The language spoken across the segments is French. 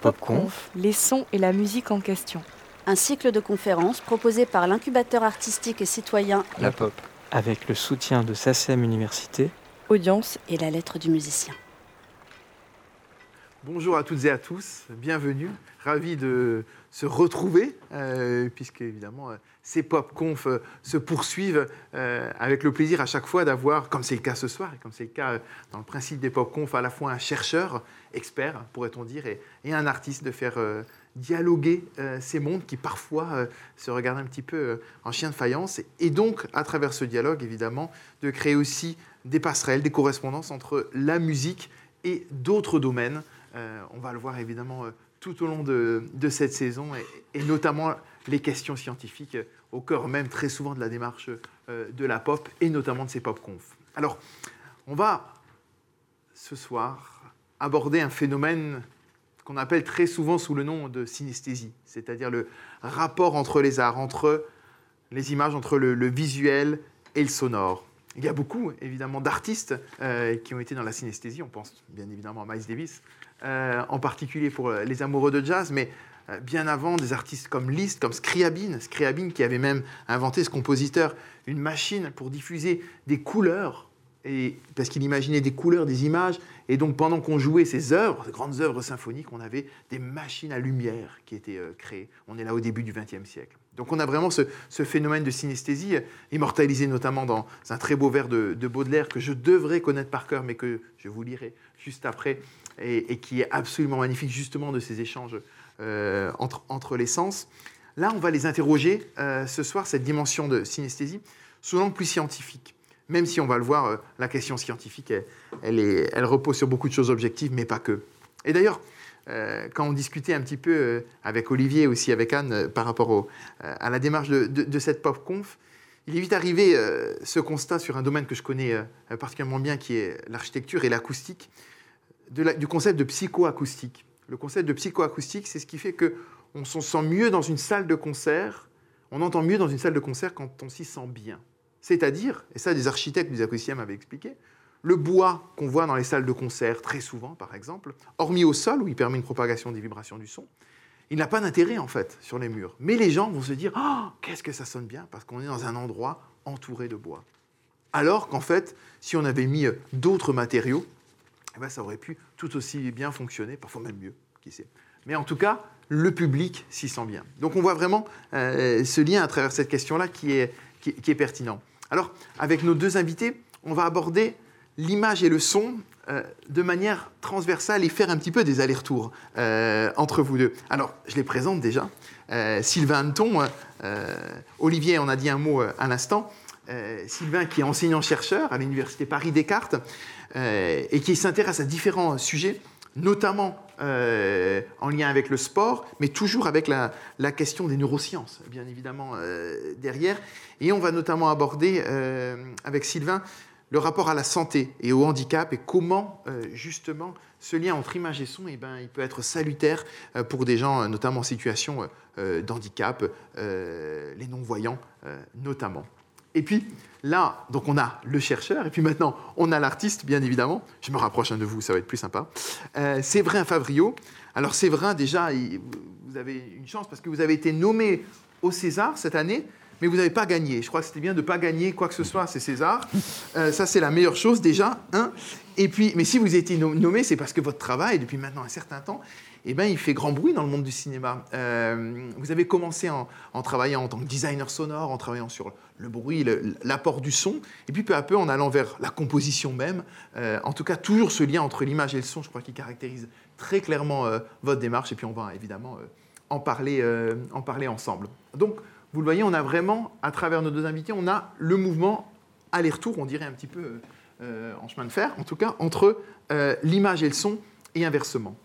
PopConf, les sons et la musique en question. Un cycle de conférences proposé par l'incubateur artistique et citoyen La Pop, avec le soutien de SACEM Université, Audience et la lettre du musicien. Bonjour à toutes et à tous, bienvenue, ravi de se retrouver, euh, puisque évidemment euh, ces pop-conf euh, se poursuivent avec le plaisir à chaque fois d'avoir, comme c'est le cas ce soir, et comme c'est le cas dans le principe des pop-conf, à la fois un chercheur, expert pourrait-on dire, et, un artiste, de faire dialoguer ces mondes qui parfois se regardent un petit peu en chien de faïence, et donc à travers ce dialogue évidemment de créer aussi des passerelles, des correspondances entre la musique et d'autres domaines. On va le voir évidemment tout au long de, cette saison, et, notamment les questions scientifiques au cœur même très souvent de la démarche euh, de la pop, et notamment de ces pop-conf. Alors, on va ce soir aborder un phénomène qu'on appelle très souvent sous le nom de synesthésie, c'est-à-dire le rapport entre les arts, entre les images, entre le, visuel et le sonore. Il y a beaucoup, évidemment, d'artistes euh, qui ont été dans la synesthésie. On pense bien évidemment à Miles Davis, euh, en particulier pour euh, les amoureux de jazz, mais bien avant, des artistes comme Liszt, comme Scriabin, Scriabin qui avait même inventé, ce compositeur, une machine pour diffuser des couleurs, parce qu'il imaginait des couleurs, des images, et donc pendant qu'on jouait ces œuvres, ces grandes œuvres symphoniques, on avait des machines à lumière qui étaient créées. On est là au début du XXe siècle. Donc on a vraiment ce, phénomène de synesthésie, immortalisé notamment dans un très beau vers de, de Baudelaire que je devrais connaître par cœur, mais que je vous lirai juste après, et, qui est absolument magnifique justement de ces échanges euh, entre, entre, les sens. Là, on va les interroger euh, ce soir, cette dimension de synesthésie, sous l'angle plus scientifique. Même si on va le voir, euh, la question scientifique, elle, repose sur beaucoup de choses objectives, mais pas que. Et d'ailleurs, quand on discutait un petit peu avec Olivier, aussi avec Anne, par rapport à la démarche de, de, cette pop-conf, il est vite arrivé ce constat sur un domaine que je connais particulièrement bien, qui est l'architecture et l'acoustique du concept de psychoacoustique. Le concept de psychoacoustique, c'est ce qui fait qu'on se sent mieux dans une salle de concert, on entend mieux dans une salle de concert quand on s'y sent bien. C'est-à-dire, et ça des architectes des acousticiens m'avaient expliqué, le bois qu'on voit dans les salles de concert, très souvent par exemple, hormis au sol où il permet une propagation des vibrations du son, il n'a pas d'intérêt en fait sur les murs. Mais les gens vont se dire oh, qu'est-ce que ça sonne bien parce qu'on est dans un endroit entouré de bois. Alors qu'en fait, si on avait mis d'autres matériaux, eh ben, ça aurait pu tout aussi bien fonctionner, parfois même mieux, qui sait. Mais en tout cas, le public s'y sent bien. Donc on voit vraiment euh, ce lien à travers cette question-là qui est, qui, est pertinent. Alors, avec nos deux invités, on va aborder l'image et le son euh, de manière transversale et faire un petit peu des allers-retours euh, entre vous deux. Alors, je les présente déjà. Sylvain Anton, Olivier, on a dit un mot à l'instant. Sylvain qui est enseignant-chercheur à l'Université Paris-Descartes, euh, et qui s'intéresse à différents sujets, notamment euh, en lien avec le sport, mais toujours avec la, question des neurosciences, bien évidemment, euh, derrière. Et on va notamment aborder avec Sylvain le rapport à la santé et au handicap et comment justement ce lien entre image et son, eh ben, il peut être salutaire pour des gens notamment en situation d'handicap, les non-voyants notamment. Et puis là, donc on a le chercheur, et puis maintenant on a l'artiste, bien évidemment. Je me rapproche un de vous, ça va être plus sympa. Euh, Séverin Favrio. Alors Séverin, déjà, vous avez une chance parce que vous avez été nommé au César cette année, mais vous n'avez pas gagné. Je crois que c'était bien de ne pas gagner quoi que ce soit, c'est César. Euh, ça, c'est la meilleure chose déjà. Et puis, mais si vous été nommé, c'est parce que votre travail, depuis maintenant un certain temps, eh ben, il fait grand bruit dans le monde du cinéma. Euh, vous avez commencé en, travaillant en tant que designer sonore, en travaillant sur le bruit, l'apport du son, et puis peu à peu en allant vers la composition même. Euh, en tout cas, toujours ce lien entre l'image et le son, je crois qu'il caractérise très clairement euh, votre démarche, et puis on va évidemment en, parler, en parler ensemble. Donc, vous le voyez, on a vraiment, à travers nos deux invités, on a le mouvement aller-retour, on dirait un petit peu en chemin de fer, en tout cas, entre l'image et le son, et inversement.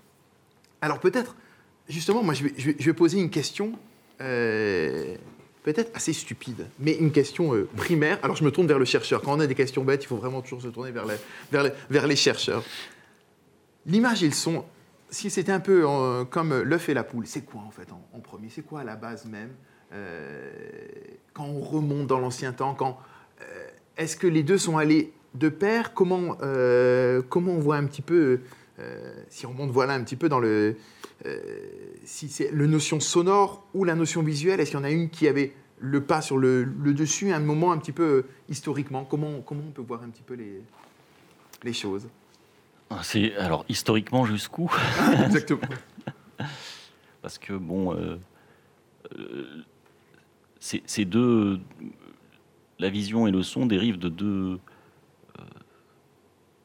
Alors peut-être, justement, moi je vais, poser une question euh, peut-être assez stupide, mais une question euh, primaire. Alors je me tourne vers le chercheur. Quand on a des questions bêtes, il faut vraiment toujours se tourner vers les, chercheurs. L'image et le son, si c'était un peu comme l'œuf et la poule, c'est quoi en fait en, premier? C'est quoi à la base même euh, Quand on remonte dans l'ancien temps, quand est-ce que les deux sont allés de pair? Comment, comment on voit un petit peu euh, si on monte voilà un petit peu dans le, si c'est la notion sonore ou la notion visuelle, est-ce qu'il y en a une qui avait le pas sur le, dessus à un moment un petit peu historiquement? Comment, comment on peut voir un petit peu les, les choses? Ah, c'est alors historiquement jusqu'où? Exactement. Parce que bon, ces deux, la vision et le son dérivent de deux, euh,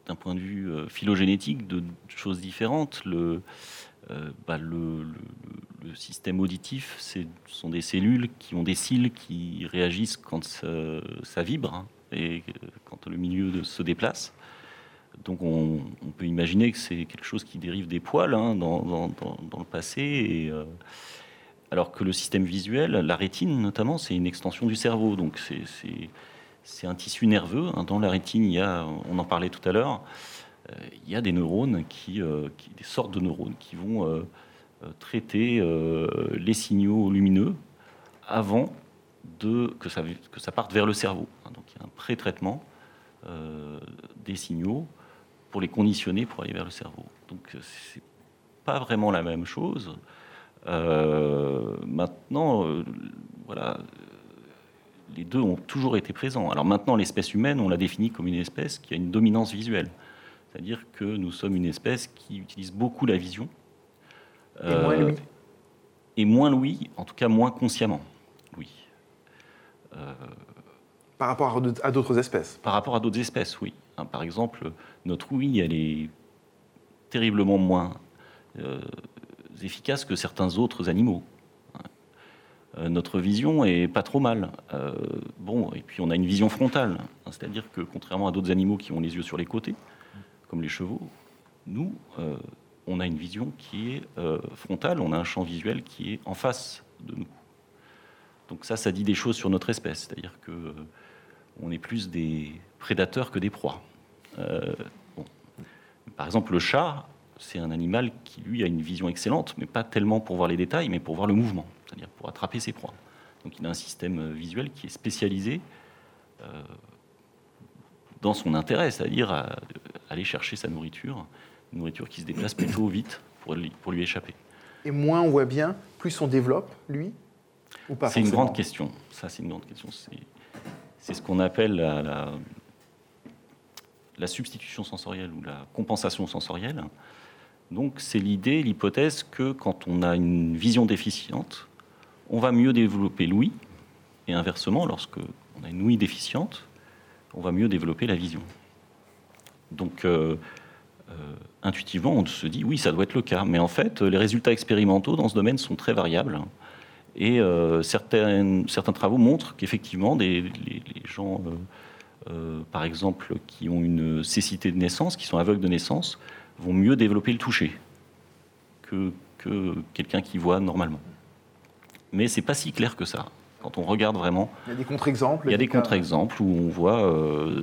d'un point de vue euh, phylogénétique, de choses différentes. Le, euh, bah, le, système auditif, ce sont des cellules qui ont des cils qui réagissent quand ça, vibre hein, et quand le milieu se déplace. Donc on, peut imaginer que c'est quelque chose qui dérive des poils hein, dans, dans, le passé. Et, alors que le système visuel, la rétine notamment, c'est une extension du cerveau. Donc c'est un tissu nerveux. Hein. Dans la rétine, on en parlait tout à l'heure, euh, il y a des neurones, qui, euh, des sortes de neurones qui vont euh, traiter les signaux lumineux avant de, que, ça, que ça parte vers le cerveau. Hein. Donc il y a un pré-traitement des signaux pour les conditionner pour aller vers le cerveau. Donc c'est pas vraiment la même chose. Euh, maintenant, euh, voilà, les deux ont toujours été présents. Alors maintenant, l'espèce humaine, on la définit comme une espèce qui a une dominance visuelle. C'est-à-dire que nous sommes une espèce qui utilise beaucoup la vision. Et moins euh, Et moins l'ouïe, en tout cas moins consciemment. Oui. par rapport à d'autres espèces Par rapport à d'autres espèces, oui. Hein, par exemple, notre ouïe, elle est terriblement moins efficace que certains autres animaux. Euh, notre vision est pas trop mal. Euh, bon, et puis on a une vision frontale, hein, c'est-à-dire que contrairement à d'autres animaux qui ont les yeux sur les côtés, comme les chevaux, nous, euh, on a une vision qui est frontale, on a un champ visuel qui est en face de nous. Donc ça, ça dit des choses sur notre espèce, c'est-à-dire que on est plus des prédateurs que des proies. Par exemple, le chat c'est un animal qui, lui, a une vision excellente, mais pas tellement pour voir les détails, mais pour voir le mouvement, c'est-à-dire pour attraper ses proies. Donc il a un système euh, visuel qui est spécialisé euh, dans son intérêt, c'est-à-dire à, aller chercher sa nourriture, une nourriture qui se déplace plutôt vite pour lui, pour lui échapper. Et moins on voit bien, plus on développe, lui ou pas C'est une grande question. Ça, c'est une grande question. C'est ce qu'on appelle la, la substitution sensorielle ou la compensation sensorielle. Donc c'est l'idée, l'hypothèse que quand on a une vision déficiente, on va mieux développer l'ouïe, et inversement, lorsque on a une ouïe déficiente, on va mieux développer la vision. Donc euh, euh, intuitivement, on se dit oui, ça doit être le cas, mais en fait, les résultats expérimentaux dans ce domaine sont très variables. Et euh, certains, travaux montrent qu'effectivement, les, les, gens, par exemple, qui ont une cécité de naissance, qui sont aveugles de naissance, vont mieux développer le toucher que, que quelqu'un qui voit normalement. Mais c'est pas si clair que ça. Quand on regarde vraiment, il y a des contre-exemples. Il y a des contre-exemples où on voit, euh,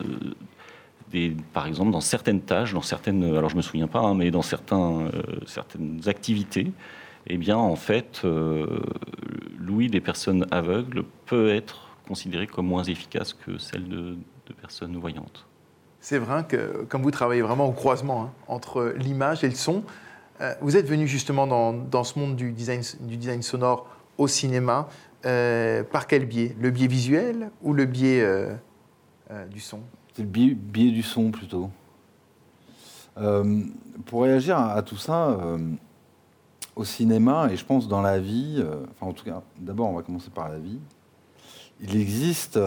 des, par exemple, dans certaines tâches, dans certaines, alors je me souviens pas, hein, mais dans certains, euh, certaines activités, eh bien, en fait, euh, l'ouïe des personnes aveugles peut être considérée comme moins efficace que celle de personnes voyantes c'est vrai que comme vous travaillez vraiment au croisement hein, entre l'image et le son, euh, vous êtes venu justement dans, ce monde du design, du design sonore au cinéma. Euh, par quel biais? Le biais visuel ou le biais euh, du son? C'est le biais, du son plutôt. pour réagir à, tout ça, au cinéma, et je pense dans la vie, enfin en tout cas, d'abord on va commencer par la vie, il existe,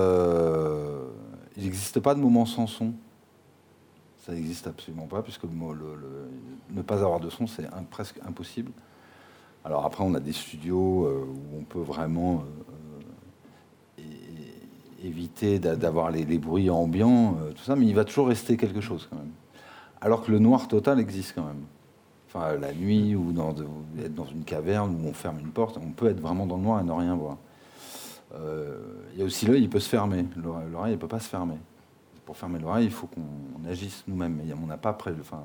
n'existe pas de moment sans son. Ça n'existe absolument pas, puisque ne pas avoir de son, c'est presque impossible. Alors après, on a des studios euh, où on peut vraiment euh, éviter d'avoir les, bruits ambiants, euh, tout ça, mais il va toujours rester quelque chose quand même. Alors que le noir total existe quand même. Enfin, la nuit ou dans, être dans une caverne où on ferme une porte, on peut être vraiment dans le noir et ne rien voir. Il y a aussi l'œil, il peut se fermer. L'oreille, ne peut pas se fermer pour fermer l'oreille, il faut qu'on agisse nous-mêmes. On n'a pas enfin,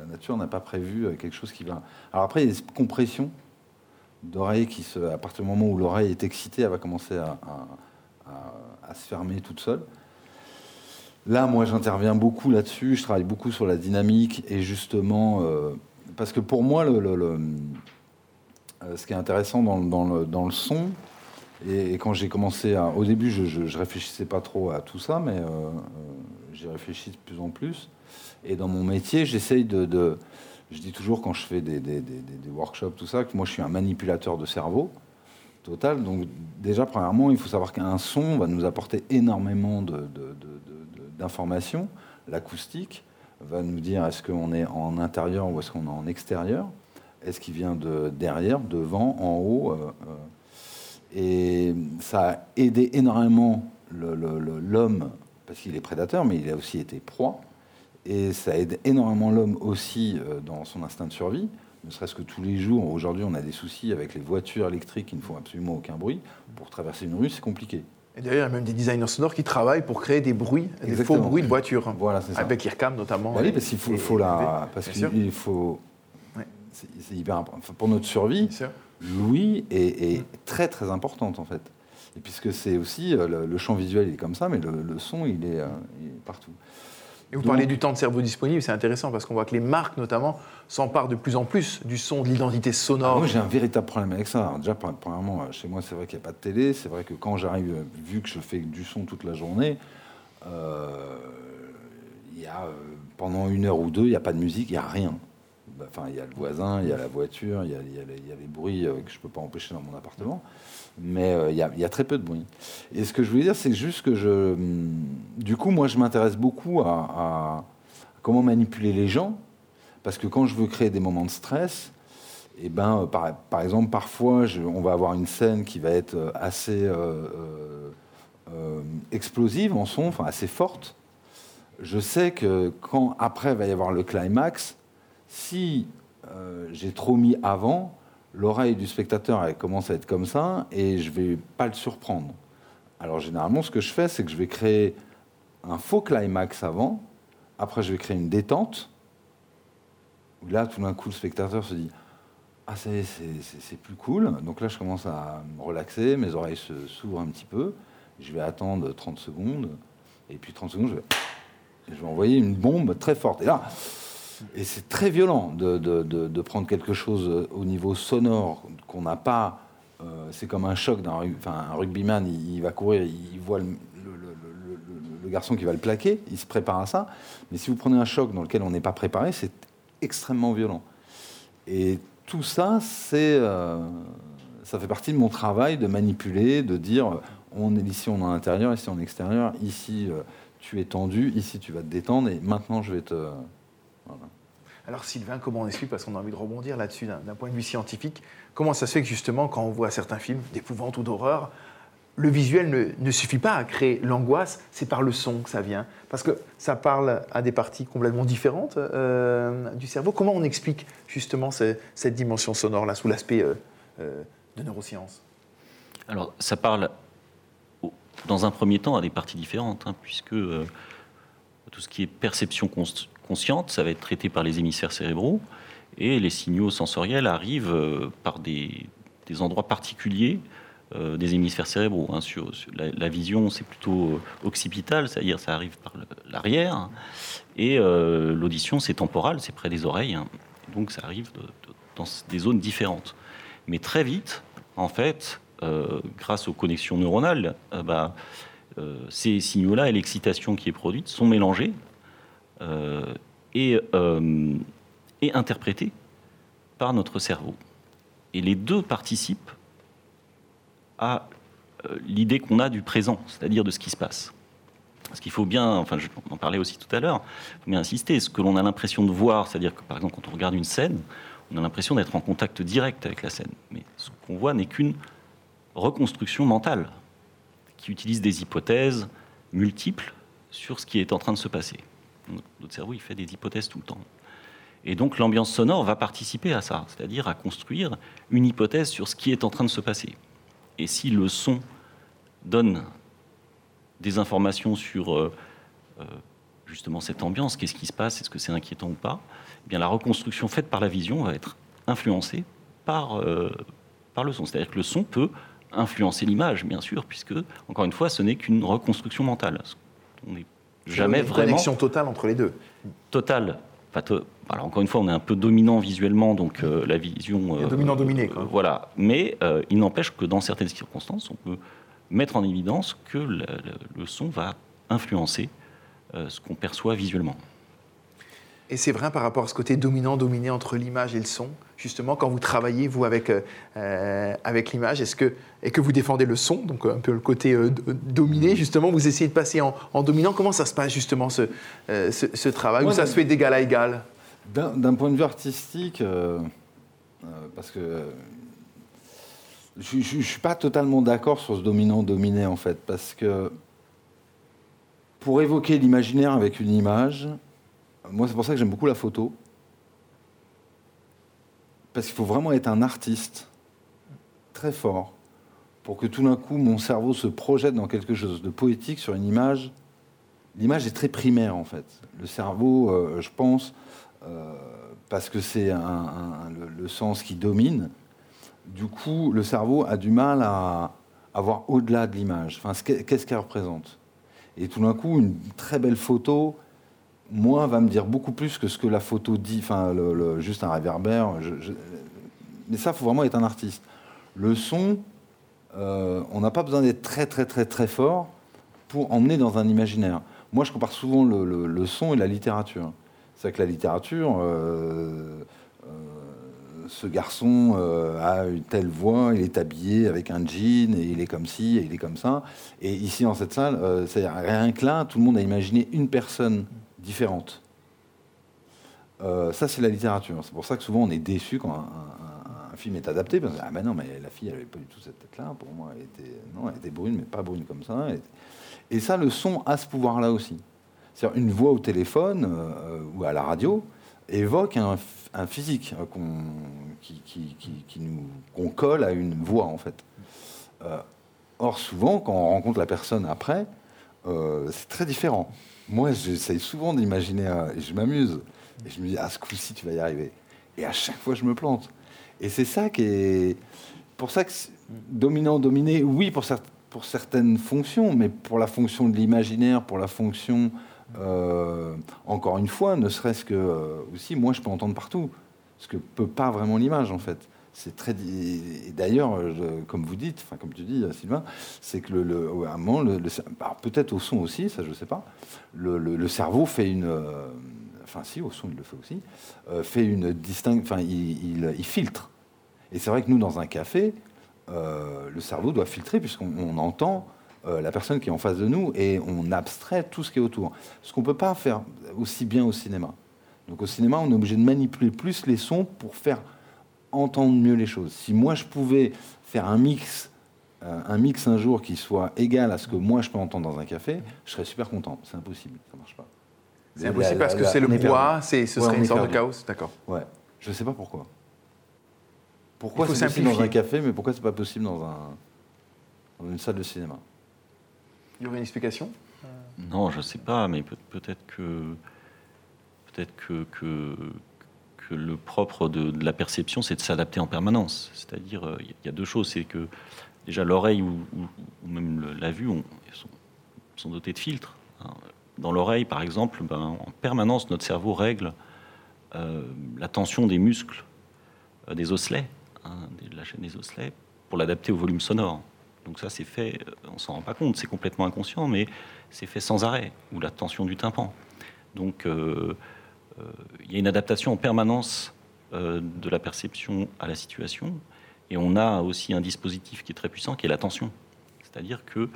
la nature n'a pas prévu euh, quelque chose qui va. Alors après, il y a des compressions d'oreille qui se, à partir du moment où l'oreille est excitée, elle va commencer à, se fermer toute seule. Là, moi, j'interviens beaucoup là-dessus. Je travaille beaucoup sur la dynamique et justement, euh, parce que pour moi, euh, ce qui est intéressant dans, le, son, et, quand j'ai commencé à. Au début, je, je réfléchissais pas trop à tout ça, mais j'y réfléchis de plus en plus. Et dans mon métier, j'essaye de, de- Je dis toujours quand je fais des, des- des- des- workshops, tout ça, que moi je suis un manipulateur de cerveau total. Donc, déjà, premièrement, il faut savoir qu'un son va nous apporter énormément d'informations. L'acoustique va nous dire est-ce qu'on est en intérieur ou est-ce qu'on est en extérieur Est-ce qu'il vient de derrière, devant, en haut euh, euh. Et ça a aidé énormément l'homme, parce qu'il est prédateur, mais il a aussi été proie. Et ça aide énormément l'homme aussi euh, dans son instinct de survie, ne serait-ce que tous les jours. Aujourd'hui, on a des soucis avec les voitures électriques qui ne font absolument aucun bruit. Pour traverser une rue, c'est compliqué. Et d'ailleurs, il y a même des designers sonores qui travaillent pour créer des bruits, des faux bruits de voiture. Voilà, c'est ça. Avec l'IRCAM notamment. Bah oui, parce qu'il faut, la, parce qu'il faut. Ouais. C'est hyper important. Pour notre survie, l'ouïe est, est très très importante en fait. Et puisque c'est aussi euh, le, le champ visuel il est comme ça, mais le, le son il est, euh, il est partout. Et vous Donc- parlez du temps de cerveau disponible, c'est intéressant parce qu'on voit que les marques notamment s'emparent de plus en plus du son, de l'identité sonore. Ah, Moi, j'ai un véritable problème avec ça. Alors, déjà, pre- premièrement, euh, chez moi, c'est vrai qu'il n'y a pas de télé. C'est vrai que quand j'arrive, vu que je fais du son toute la journée, euh, y a, euh, pendant une heure ou deux, il n'y a pas de musique, il n'y a rien. Enfin, il y a le voisin, il y a la voiture, il y a, il y a les- il y a les bruits que je ne peux pas empêcher dans mon appartement. Mais euh, il y, a, très peu de bruit. Et ce que je voulais dire, c'est juste que je. Du coup, moi, je m'intéresse beaucoup à, comment manipuler les gens. Parce que quand je veux créer des moments de stress, eh ben, euh, par, exemple, parfois, on va avoir une scène qui va être euh, assez explosive en son, enfin assez forte. Je sais que quand après va y avoir le climax, si j'ai trop mis avant, l'oreille du spectateur elle commence à être comme ça et je vais pas le surprendre. Alors généralement, ce que je fais, c'est que je vais créer un faux climax avant. Après, je vais créer une détente. Où là, tout d'un coup, le spectateur se dit Ah, c'est plus cool. Donc là, je commence à me relaxer, mes oreilles se- s'ouvrent un petit peu. Je vais attendre 30 secondes. Et puis 30 secondes, je vais, je vais envoyer une bombe très forte. Et là, et c'est très violent de, prendre quelque chose au niveau sonore qu'on n'a pas. euh, c'est comme un choc un rugbyman, il, va courir, il voit le, garçon qui va le plaquer, il se prépare à ça. Mais si vous prenez un choc dans lequel on n'est pas préparé, c'est extrêmement violent. Et tout ça, euh, ça fait partie de mon travail de manipuler, de dire euh, on est ici, on est en intérieur, ici on est en extérieur, ici euh, tu es tendu, ici tu vas te détendre, et maintenant je vais te. Alors Sylvain, comment on explique, parce qu'on a envie de rebondir là-dessus d'un point de vue scientifique, comment ça se fait que justement quand on voit certains films d'épouvante ou d'horreur, le visuel ne, suffit pas à créer l'angoisse, c'est par le son que ça vient. Parce que ça parle à des parties complètement différentes euh, du cerveau. Comment on explique justement ce- cette dimension sonore-là sous l'aspect euh, euh, de neurosciences? Alors, ça parle, dans un premier temps, à des parties différentes, hein, puisque tout ce qui est perception ça va être traité par les hémisphères cérébraux, et les signaux sensoriels arrivent euh, par des, endroits particuliers euh, des hémisphères cérébraux. hein. La, vision, c'est plutôt euh, occipital, c'est-à-dire ça arrive par l'arrière, et l'audition, c'est temporal, c'est près des oreilles, hein. donc ça arrive dans des zones différentes. Mais très vite, en fait, grâce aux connexions neuronales, bah, ces signaux-là et l'excitation qui est produite sont mélangés euh, et, euh, et interprétés par notre cerveau. Et les deux participent à euh, l'idée qu'on a du présent, c'est-à-dire de ce qui se passe. Parce qu'il faut bien, enfin, je en parlais aussi tout à l'heure, il faut bien insister, ce que l'on a l'impression de voir, c'est-à-dire que par exemple, quand on regarde une scène, on a l'impression d'être en contact direct avec la scène. Mais ce qu'on voit n'est qu'une reconstruction mentale qui utilise des hypothèses multiples sur ce qui est en train de se passer. Notre cerveau, il fait des hypothèses tout le temps. Et donc l'ambiance sonore va participer à ça, c'est-à-dire à construire une hypothèse sur ce qui est en train de se passer. Et si le son donne des informations sur euh, euh, justement cette ambiance, qu'est-ce qui se passe, est-ce que c'est inquiétant ou pas, eh bien la reconstruction faite par la vision va être influencée par, euh, par le son. C'est-à-dire que le son peut influencer l'image, bien sûr, puisque, encore une fois, ce n'est qu'une reconstruction mentale. On jamais Une vraiment connexion totale entre les deux. totale Enfin, te- alors encore une fois, on est un peu dominant visuellement, donc euh, la vision. Il y a dominant-dominé, quoi. euh, voilà. Mais euh, il n'empêche que dans certaines circonstances, on peut mettre en évidence que le, son va influencer euh, ce qu'on perçoit visuellement. Et c'est vrai par rapport à ce côté dominant-dominé entre l'image et le son? Justement, quand vous travaillez, vous, avec, euh, euh, avec l'image, est-ce que, et que vous défendez le son, donc un peu le côté euh, dominé, justement, vous essayez de passer en, en dominant. Comment ça se passe, justement, ce, euh, ce, ce travail Ou ça se fait d'égal à égal? D'un point de vue artistique, euh, euh, parce que euh, je ne suis pas totalement d'accord sur ce dominant-dominé, en fait, parce que pour évoquer l'imaginaire avec une image, moi c'est pour ça que j'aime beaucoup la photo, parce qu'il faut vraiment être un artiste très fort pour que tout d'un coup mon cerveau se projette dans quelque chose de poétique sur une image. L'image est très primaire en fait. Le cerveau, euh, je pense, euh, parce que c'est le, sens qui domine, du coup le cerveau a du mal à, à voir au-delà de l'image. Enfin, ce qu'est- qu'est-ce qu'elle représente? Et tout d'un coup, une très belle photo, moi, va me dire beaucoup plus que ce que la photo dit. Enfin, juste un réverbère. mais ça, faut vraiment être un artiste. Le son, euh, on n'a pas besoin d'être très très très très fort pour emmener dans un imaginaire. Moi, je compare souvent le, son et la littérature. C'est que la littérature, euh, euh, ce garçon a une telle voix, il est habillé avec un jean, et il est comme ci, et il est comme ça. Et ici, dans cette salle, c'est rien que là, tout le monde a imaginé une personne différente. Euh, ça, c'est la littérature. C'est pour ça que souvent on est déçu quand un, film est adapté. Parce que, ah ben non, mais la fille, elle n'avait pas du tout cette tête-là. Pour moi, elle était, non, elle était brune, mais pas brune comme ça. Et ça, le son a ce pouvoir-là aussi. C'est-à-dire une voix au téléphone euh, ou à la radio évoque un, physique euh, qu'on qu'on colle à une voix en fait. Or souvent, quand on rencontre la personne après, c'est très différent. Moi, j'essaye souvent d'imaginer, euh, et je m'amuse, et je me dis, à ce coup-ci, tu vas y arriver. Et à chaque fois, je me plante. Et c'est ça qui est. Pour ça que dominant, dominé, oui, pour certaines fonctions, mais pour la fonction de l'imaginaire, pour la fonction. euh, encore une fois, ne serait-ce que. euh, aussi, moi, je peux entendre partout. Ce que peut pas vraiment l'image, en fait. C'est très. Et d'ailleurs, comme vous dites, enfin, comme tu dis, Sylvain, c'est que le, un moment, peut-être au son aussi, ça je sais pas, le, cerveau fait une. euh, enfin, si, au son, il le fait aussi, euh, fait une distinction. Enfin, il, il- il filtre. Et c'est vrai que nous, dans un café, euh, le cerveau doit filtrer puisqu'on on entend euh, la personne qui est en face de nous et on abstrait tout ce qui est autour. Ce qu'on ne peut pas faire aussi bien au cinéma. Donc au cinéma, on est obligé de manipuler plus les sons pour faire entendre mieux les choses. Si moi, je pouvais faire un mix, euh, un mix un jour qui soit égal à ce que moi, je peux entendre dans un café, je serais super content. C'est impossible, ça marche pas. C'est impossible parce que c'est le c'est- ce Ouais, serait une sorte de chaos. D'accord. Ouais, je sais pas pourquoi. Pourquoi c'est possible dans un café, mais pourquoi c'est pas possible dans, un, dans une salle de cinéma? Il y aurait une explication? Non, je ne sais pas, mais peut- peut-être que peut-être que, que le propre de, la perception, c'est de s'adapter en permanence. C'est-à-dire, euh, il y, a- deux choses, c'est que déjà l'oreille ou, même la vue on, sont, dotés de filtres. hein. Dans l'oreille, par exemple, ben, en permanence, notre cerveau règle euh, la tension des muscles, euh, des osselets, hein, de la chaîne des osselets, pour l'adapter au volume sonore. Donc ça, c'est fait, on s'en rend pas compte, c'est complètement inconscient, mais c'est fait sans arrêt, ou la tension du tympan. Donc il y a une adaptation en permanence euh, de la perception à la situation, et on a aussi un dispositif qui est très puissant, qui est l'attention. C'est-à-dire que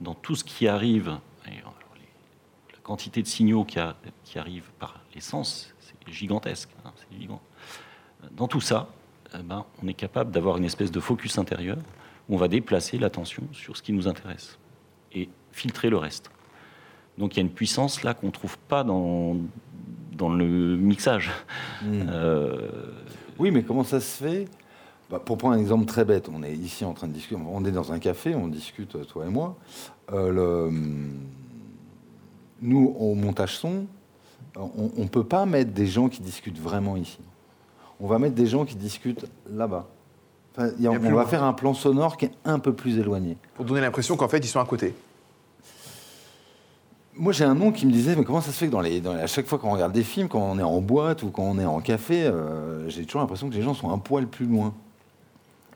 dans tout ce qui arrive, les- la quantité de signaux qui, arrivent par les sens, c'est gigantesque, hein. Dans tout ça, eh ben, on est capable d'avoir une espèce de focus intérieur où on va déplacer l'attention sur ce qui nous intéresse et filtrer le reste. Donc il y a une puissance là qu'on ne trouve pas dans, dans le mixage. Euh, Oui, mais comment ça se fait? Bah, Pour prendre un exemple très bête, on est ici en train de discuter, on est dans un café, on discute, euh, toi et moi. Euh, le, hum, nous, au montage son, on ne peut pas mettre des gens qui discutent vraiment ici. On va mettre des gens qui discutent là-bas. Enfin, on va loin. faire un plan sonore qui est un peu plus éloigné. Pour donner l'impression qu'en fait, ils sont à côté. Moi, j'ai un nom qui me disait, mais comment ça se fait que dans les, à chaque fois qu'on regarde des films, quand on est en boîte ou quand on est en café, euh, j'ai toujours l'impression que les gens sont un poil plus loin.